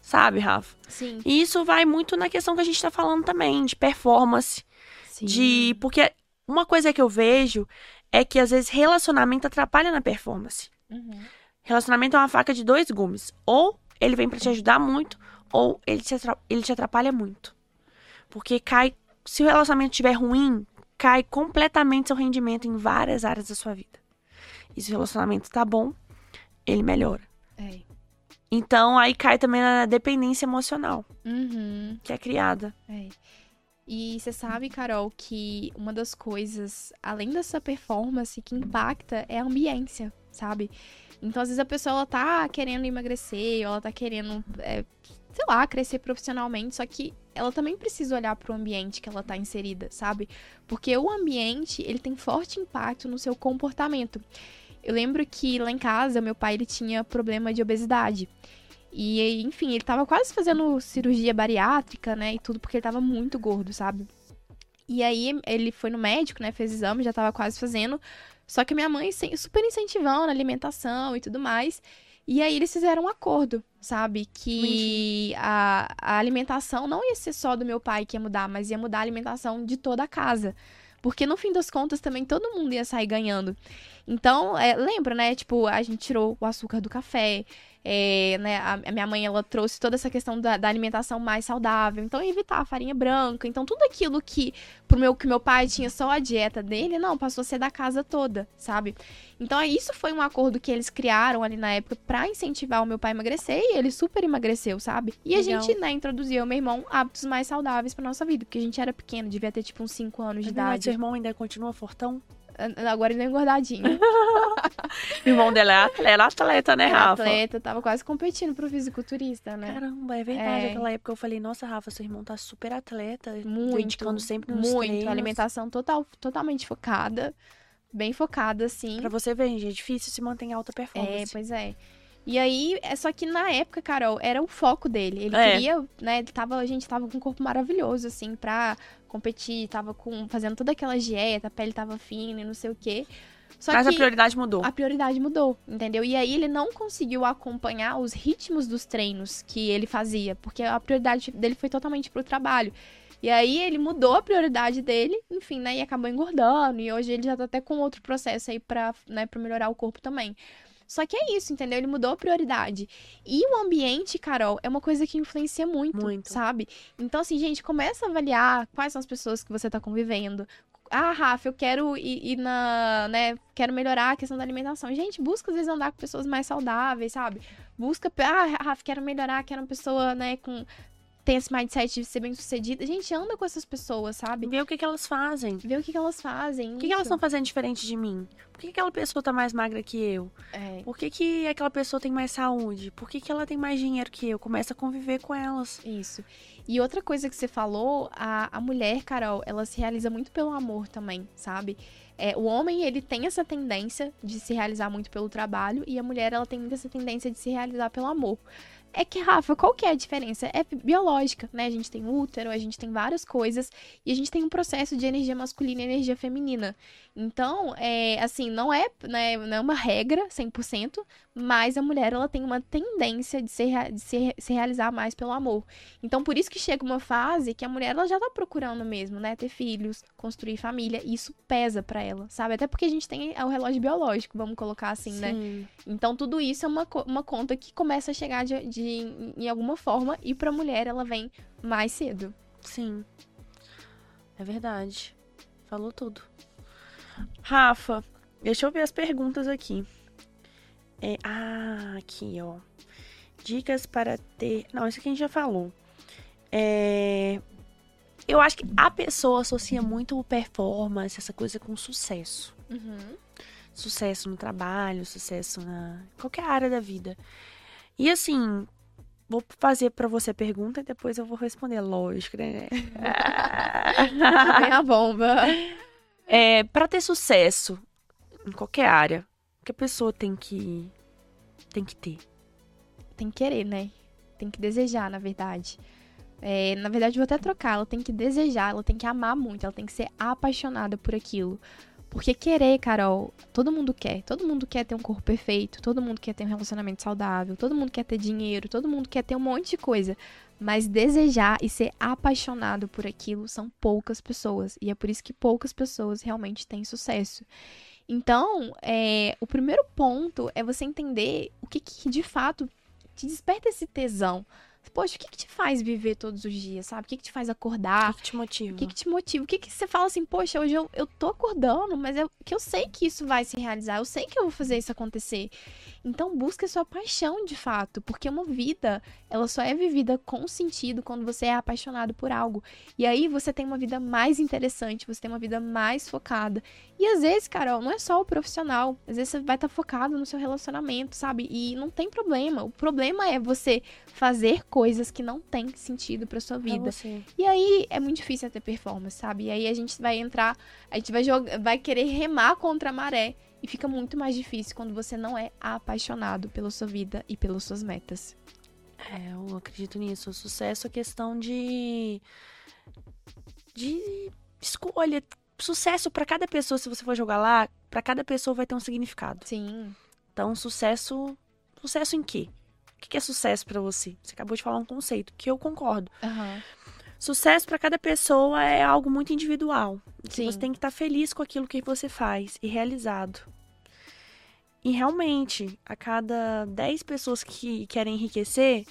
Sabe, Rafa? Sim. E isso vai muito na questão que a gente tá falando também, de performance. Sim. De. Porque uma coisa que eu vejo é que às vezes relacionamento atrapalha na performance. Uhum. Relacionamento é uma faca de dois gumes. Ou ele vem pra te ajudar muito, ou ele te, ele te atrapalha muito. Porque cai. Se o relacionamento estiver ruim, cai completamente seu rendimento em várias áreas da sua vida. E se o relacionamento tá bom, ele melhora. É. Então aí cai também na dependência emocional Uhum. que é criada. É. E você sabe, Carol, que uma das coisas, além dessa performance, que impacta é a ambiência, sabe? Então, às vezes a pessoa ela tá querendo emagrecer, ou ela tá querendo, é, sei lá, crescer profissionalmente, só que ela também precisa olhar pro ambiente que ela tá inserida, sabe? Porque o ambiente, ele tem forte impacto no seu comportamento. Eu lembro que lá em casa, meu pai, ele tinha problema de obesidade. E, enfim, ele tava quase fazendo cirurgia bariátrica, né? E tudo porque ele tava muito gordo, sabe? E aí ele foi no médico, né? Fez exame, já tava quase fazendo. Só que minha mãe super incentivando a alimentação e tudo mais. E aí eles fizeram um acordo, sabe? Que a, a alimentação não ia ser só do meu pai que ia mudar, mas ia mudar a alimentação de toda a casa. Porque no fim das contas também todo mundo ia sair ganhando. Então, é, lembra, né? Tipo, a gente tirou o açúcar do café. É, né, a, a minha mãe, ela trouxe toda essa questão da, da alimentação mais saudável. Então, evitar a farinha branca. Então, tudo aquilo que pro meu, que meu pai tinha só a dieta dele, não, passou a ser da casa toda, sabe? Então, é, isso foi um acordo que eles criaram ali na época pra incentivar o meu pai a emagrecer. E ele super emagreceu, sabe? E a Legal. gente, né, introduziu ao meu irmão hábitos mais saudáveis pra nossa vida. Porque a gente era pequeno, devia ter tipo uns 5 anos de É verdade, idade. seu irmão ainda continua fortão? Agora ele é engordadinho. (laughs) O irmão dele é atleta, era atleta, né, Era Rafa? atleta, tava quase competindo pro fisiculturista, né? Caramba, é verdade. É. Aquela época eu falei, nossa, Rafa, seu irmão tá super atleta. Muito, Dedicando sempre nos Muito. treinos. Alimentação total, totalmente focada. Bem focada, assim. Pra você ver, gente, é difícil se manter em alta É, performance. pois é. E aí, é só que na época, Carol, era o foco dele. Ele É. queria, né? Ele tava, a gente tava com um corpo maravilhoso, assim, pra competir. Tava com, fazendo toda aquela dieta, a pele tava fina e não sei o quê. Só Mas a prioridade mudou. a prioridade mudou, entendeu? E aí ele não conseguiu acompanhar os ritmos dos treinos que ele fazia, porque a prioridade dele foi totalmente pro trabalho. E aí ele mudou a prioridade dele, enfim, né? E acabou engordando. E hoje ele já tá até com outro processo aí pra, né, pra melhorar o corpo também. Só que é isso, entendeu? Ele mudou a prioridade. E o ambiente, Carol, é uma coisa que influencia muito, Muito. sabe? Então, assim, gente, começa a avaliar quais são as pessoas que você tá convivendo. Ah, Rafa, eu quero ir, ir na, né, quero melhorar a questão da alimentação. Gente, busca às vezes andar com pessoas mais saudáveis, sabe? Busca, ah, Rafa, quero melhorar, quero uma pessoa, né, com tem esse mindset de ser bem sucedida. Gente, anda com essas pessoas, sabe? Ver o que, que elas fazem. Vê o que, que elas fazem. O que, que elas estão fazendo diferente de mim? Por que, que aquela pessoa tá mais magra que eu? É, Por que, que aquela pessoa tem mais saúde? Por que, que ela tem mais dinheiro que eu? Começa a conviver com elas. Isso. E outra coisa que você falou, a, a mulher, Carol, ela se realiza muito pelo amor também, sabe? É, o homem, ele tem essa tendência de se realizar muito pelo trabalho e a mulher, ela tem muito essa tendência de se realizar pelo amor. É que, Rafa, qual que é a diferença? É biológica, né? A gente tem útero, a gente tem várias coisas e a gente tem um processo de energia masculina e energia feminina. Então, é, assim, não é, né, não é uma regra 100%, mas a mulher, ela tem uma tendência de, se, rea- de se, se realizar mais pelo amor. Então, por isso que chega uma fase que a mulher ela já tá procurando mesmo, né, ter filhos, construir família, e isso pesa pra ela, sabe? Até porque a gente tem o relógio biológico, vamos colocar assim, né? Sim. Então, tudo isso é uma, uma conta que começa a chegar de, de- em alguma forma, e pra mulher ela vem mais cedo. Sim. É verdade. Falou tudo. Rafa, deixa eu ver as perguntas aqui. É, ah, aqui, ó. Dicas para ter. Não, isso aqui a gente já falou. É, eu acho que a pessoa associa muito performance, essa coisa com sucesso. Sucesso no trabalho, sucesso na qualquer área da vida. E assim, vou fazer pra você a pergunta e depois eu vou responder, lógico, né? (laughs) Vem a bomba. (laughs) É, para ter sucesso em qualquer área, que a pessoa tem que tem que ter? Tem que querer, né? Tem que desejar, na verdade. É, na verdade, vou até trocar. Ela tem que desejar, ela tem que amar muito, ela tem que ser apaixonada por aquilo. Porque querer, Carol, todo mundo quer. Todo mundo quer ter um corpo perfeito, todo mundo quer ter um relacionamento saudável, todo mundo quer ter dinheiro, todo mundo quer ter um monte de coisa. Mas desejar e ser apaixonado por aquilo são poucas pessoas. E é por isso que poucas pessoas realmente têm sucesso. Então, é, o primeiro ponto é você entender o que, que de fato te desperta esse tesão. Poxa, o que, que te faz viver todos os dias, sabe? O que, que te faz acordar? O que te motiva? O que, que te motiva? O que, que você fala assim, poxa, hoje eu, eu tô acordando, mas é que eu sei que isso vai se realizar, eu sei que eu vou fazer isso acontecer. Então busque a sua paixão de fato, porque uma vida, ela só é vivida com sentido quando você é apaixonado por algo. E aí você tem uma vida mais interessante, você tem uma vida mais focada. E às vezes, Carol, não é só o profissional, às vezes você vai estar focado no seu relacionamento, sabe? E não tem problema. O problema é você fazer coisas que não têm sentido para sua vida. E aí é muito difícil ter performance, sabe? E aí a gente vai entrar, a gente vai jogar, vai querer remar contra a maré. E fica muito mais difícil quando você não é apaixonado pela sua vida e pelas suas metas. É, eu acredito nisso. O sucesso é questão de. de escolha. Sucesso para cada pessoa, se você for jogar lá, para cada pessoa vai ter um significado. Sim. Então, sucesso. Sucesso em quê? O que é sucesso para você? Você acabou de falar um conceito que eu concordo. Uhum. Sucesso para cada pessoa é algo muito individual. Sim. Você tem que estar tá feliz com aquilo que você faz e realizado. E realmente, a cada 10 pessoas que querem enriquecer,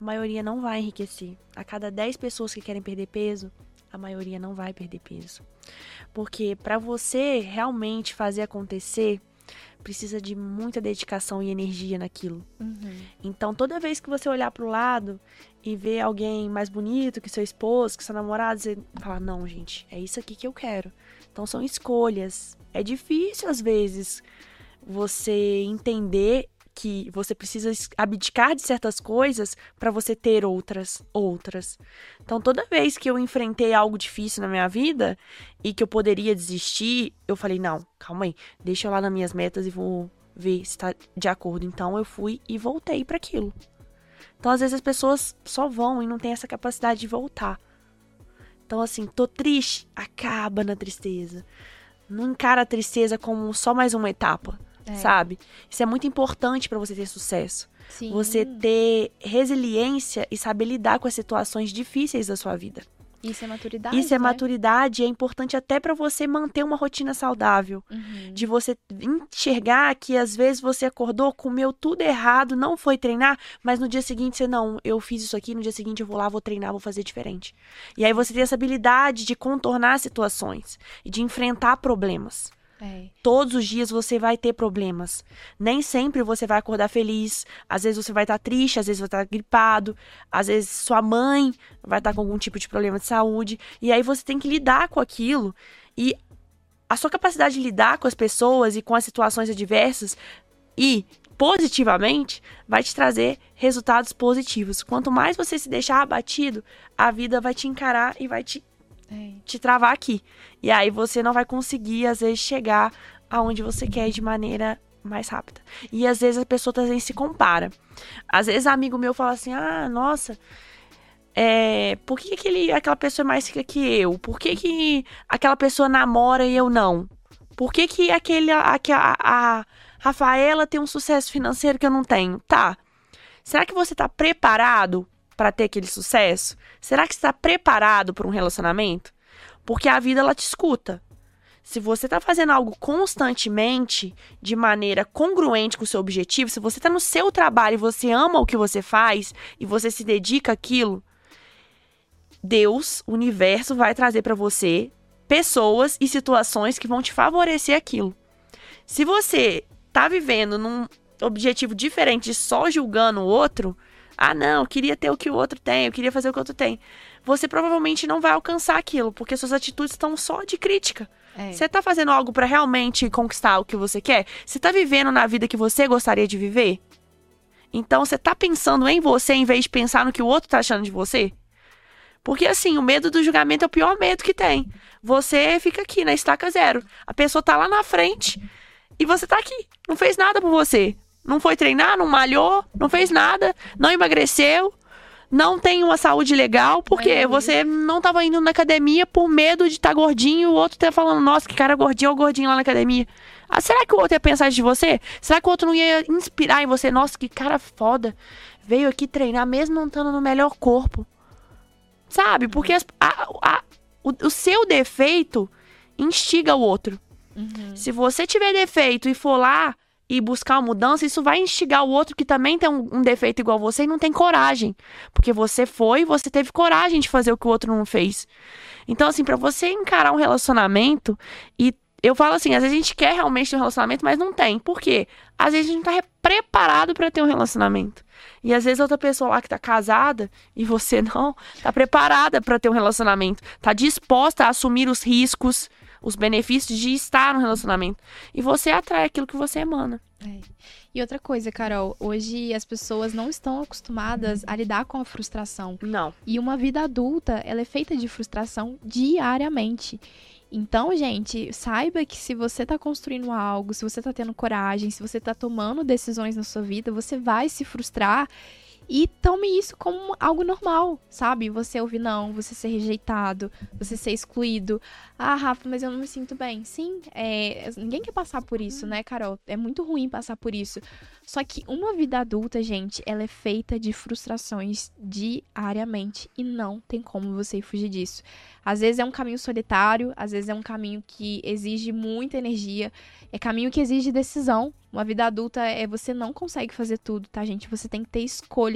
a maioria não vai enriquecer. A cada 10 pessoas que querem perder peso, a maioria não vai perder peso. Porque para você realmente fazer acontecer, precisa de muita dedicação e energia naquilo. Uhum. Então, toda vez que você olhar para o lado e ver alguém mais bonito que seu esposo, que seu namorado, você fala: Não, gente, é isso aqui que eu quero. Então, são escolhas. É difícil às vezes você entender que você precisa abdicar de certas coisas para você ter outras, outras. Então, toda vez que eu enfrentei algo difícil na minha vida e que eu poderia desistir, eu falei: não, calma aí, deixa eu lá nas minhas metas e vou ver se está de acordo. Então, eu fui e voltei para aquilo. Então, às vezes as pessoas só vão e não têm essa capacidade de voltar. Então, assim, tô triste, acaba na tristeza. Não encara a tristeza como só mais uma etapa é. sabe? Isso é muito importante para você ter sucesso. Sim. Você ter resiliência e saber lidar com as situações difíceis da sua vida. Isso é maturidade. Isso é né? maturidade, é importante até para você manter uma rotina saudável. Uhum. De você enxergar que às vezes você acordou, comeu tudo errado, não foi treinar, mas no dia seguinte você não, eu fiz isso aqui, no dia seguinte eu vou lá, vou treinar, vou fazer diferente. E aí você tem essa habilidade de contornar situações e de enfrentar problemas. É. Todos os dias você vai ter problemas. Nem sempre você vai acordar feliz. Às vezes você vai estar triste, às vezes você vai estar gripado, às vezes sua mãe vai estar com algum tipo de problema de saúde. E aí você tem que lidar com aquilo. E a sua capacidade de lidar com as pessoas e com as situações adversas e positivamente vai te trazer resultados positivos. Quanto mais você se deixar abatido, a vida vai te encarar e vai te te travar aqui. E aí você não vai conseguir, às vezes, chegar aonde você quer de maneira mais rápida. E às vezes a pessoa também se compara. Às vezes amigo meu fala assim: ah, nossa. É, por que aquele, aquela pessoa é mais rica que eu? Por que, que aquela pessoa namora e eu não? Por que, que aquele, a, a, a Rafaela tem um sucesso financeiro que eu não tenho? Tá. Será que você está preparado para ter aquele sucesso? Será que está preparado para um relacionamento? Porque a vida ela te escuta. Se você está fazendo algo constantemente, de maneira congruente com o seu objetivo, se você está no seu trabalho e você ama o que você faz e você se dedica àquilo, Deus, o universo, vai trazer para você pessoas e situações que vão te favorecer aquilo. Se você está vivendo num objetivo diferente de só julgando o outro, ah, não, eu queria ter o que o outro tem, eu queria fazer o que o outro tem. Você provavelmente não vai alcançar aquilo, porque suas atitudes estão só de crítica. É. Você tá fazendo algo para realmente conquistar o que você quer? Você tá vivendo na vida que você gostaria de viver? Então você tá pensando em você em vez de pensar no que o outro tá achando de você? Porque assim, o medo do julgamento é o pior medo que tem. Você fica aqui na estaca zero. A pessoa tá lá na frente e você tá aqui. Não fez nada por você. Não foi treinar, não malhou, não fez nada, não emagreceu, não tem uma saúde legal, porque É. você não tava indo na academia por medo de estar gordinho e o outro tá falando, nossa, que cara gordinho, ou gordinho lá na academia. Ah, será que o outro ia pensar de você? Será que o outro não ia inspirar em você? Nossa, que cara foda. Veio aqui treinar mesmo não estando no melhor corpo. Sabe? Porque as- a- a- o, o seu defeito instiga o outro. Uhum. Se você tiver defeito e for lá e buscar uma mudança, isso vai instigar o outro que também tem um, um defeito igual você e não tem coragem. Porque você foi, você teve coragem de fazer o que o outro não fez. Então, assim, pra você encarar um relacionamento e eu falo assim, às vezes a gente quer realmente um relacionamento, mas não tem. Por quê? às vezes a gente não tá preparado para ter um relacionamento. E às vezes outra pessoa lá que tá casada e você (laughs) não, tá preparada para ter um relacionamento, tá disposta a assumir os riscos, os benefícios de estar no relacionamento. E você atrai aquilo que você emana. É. E outra coisa, Carol, hoje as pessoas não estão acostumadas a lidar com a frustração. Não. E uma vida adulta, ela é feita de frustração diariamente. Então, gente, saiba que se você tá construindo algo, se você tá tendo coragem, se você tá tomando decisões na sua vida, você vai se frustrar e tome isso como algo normal, sabe? Você ouvir não, você ser rejeitado, você ser excluído. Ah, Rafa, mas eu não me sinto bem. Sim, é, ninguém quer passar por isso, né, Carol? É muito ruim passar por isso. Só que uma vida adulta, gente, ela é feita de frustrações diariamente e não tem como você fugir disso. Às vezes é um caminho solitário, às vezes é um caminho que exige muita energia, é caminho que exige decisão. Uma vida adulta é você não consegue fazer tudo, tá, gente? Você tem que ter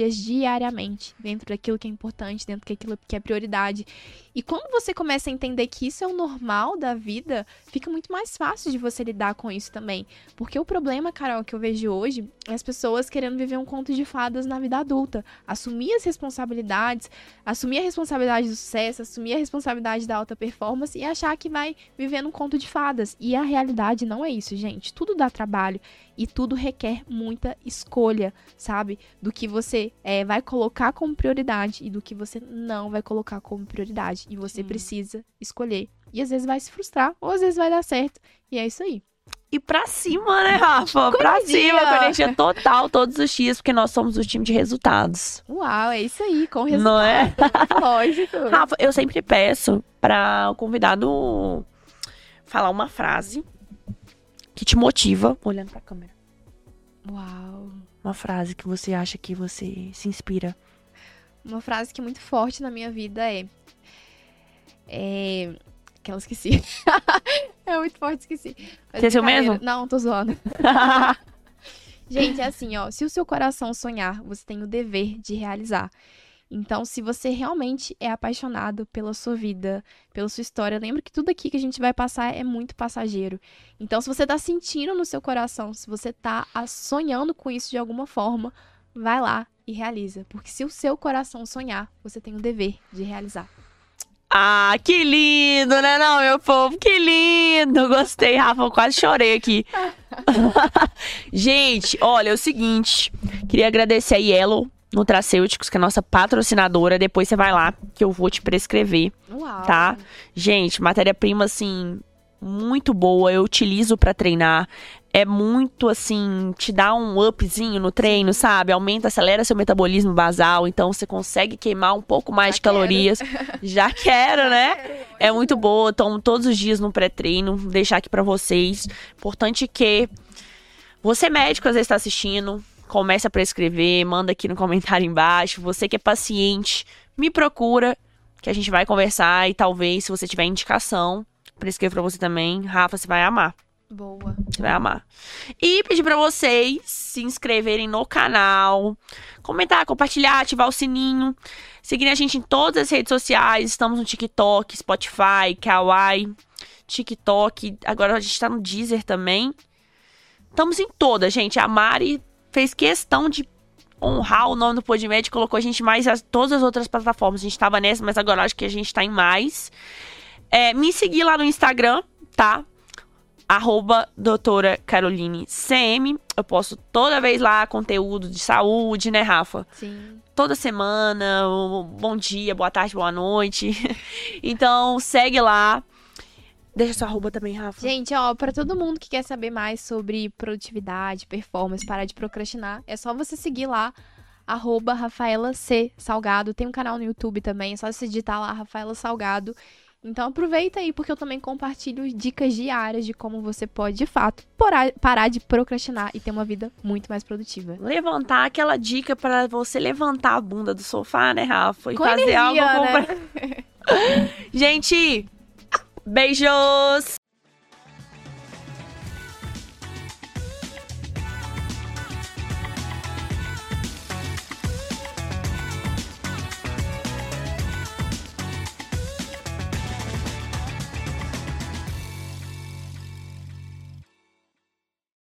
escolhas diariamente dentro daquilo que é importante, dentro daquilo que é prioridade. E quando você começa a entender que isso é o normal da vida, fica muito mais fácil de você lidar com isso também. Porque o problema, Carol, que eu vejo hoje é as pessoas querendo viver um conto de fadas na vida adulta. Assumir as responsabilidades, assumir a responsabilidade do sucesso, assumir a responsabilidade da alta performance e achar que vai viver num conto de fadas. E a realidade não é isso, gente. Tudo dá trabalho e tudo requer muita escolha, sabe? Do que você é, vai colocar como prioridade e do que você não vai colocar como prioridade. E você Sim. precisa escolher. E às vezes vai se frustrar, ou às vezes vai dar certo. E é isso aí. E pra cima, né, Rafa? Pra cima, com energia total todos os dias, porque nós somos o time de resultados. Uau, é isso aí, com resultado. Não é? (laughs) Lógico. Rafa, eu sempre peço para o convidado falar uma frase que te motiva, olhando pra câmera. Uau. Uma frase que você acha que você se inspira. Uma frase que é muito forte na minha vida é. É. Aquela esqueci. (laughs) é muito forte, esqueci. Mas Você é o mesmo? Não, tô zoando. (laughs) Gente, é assim, ó. Se o seu coração sonhar, você tem o dever de realizar. Então, se você realmente é apaixonado pela sua vida, pela sua história, lembra que tudo aqui que a gente vai passar é muito passageiro. Então, se você tá sentindo no seu coração, se você tá sonhando com isso de alguma forma, vai lá e realiza. Porque se o seu coração sonhar, você tem o dever de realizar. Ah, que lindo, né não, meu povo? Que lindo! Gostei, Rafa, eu quase chorei aqui. (laughs) (laughs) Gente, olha, é o seguinte, queria agradecer a Yellow Nutracêuticos, que é a nossa patrocinadora. Depois você vai lá que eu vou te prescrever. Uau. Tá? Gente, matéria-prima assim muito boa, eu utilizo para treinar. É muito assim, te dá um upzinho no treino, sabe? Aumenta, acelera seu metabolismo basal, então você consegue queimar um pouco mais Já de calorias. (laughs) Já quero, né? É muito boa, tomo todos os dias no pré-treino, vou deixar aqui para vocês. Importante que você médico às vezes está assistindo, comece a prescrever, manda aqui no (laughs) comentário embaixo. Você que é paciente, me procura, que a gente vai conversar e talvez, se você tiver indicação, prescreva pra você também. Rafa, você vai amar. Boa. Você vai amar. E pedir para vocês se inscreverem no canal, comentar, compartilhar, ativar o sininho, seguir a gente em todas as redes sociais. Estamos no TikTok, Spotify, Kawaii, TikTok. Agora a gente tá no Deezer também. Estamos em todas, gente. A Mari fez questão de honrar o nome do Podmed, colocou a gente mais as todas as outras plataformas. A gente tava nessa, mas agora acho que a gente tá em mais. É, me seguir lá no Instagram, tá? Arroba doutora Caroline CM. Eu posto toda vez lá conteúdo de saúde, né, Rafa? Sim. Toda semana, bom dia, boa tarde, boa noite. (laughs) então, segue lá. Deixa sua arroba também, Rafa. Gente, ó, para todo mundo que quer saber mais sobre produtividade, performance, parar de procrastinar, é só você seguir lá, arroba Rafaela C. Salgado. Tem um canal no YouTube também, é só você digitar lá, Rafaela Salgado. Então aproveita aí, porque eu também compartilho dicas diárias de como você pode, de fato, parar de procrastinar e ter uma vida muito mais produtiva. Levantar aquela dica para você levantar a bunda do sofá, né, Rafa? E Com fazer energia, algo. Né? (laughs) Gente, Beijos!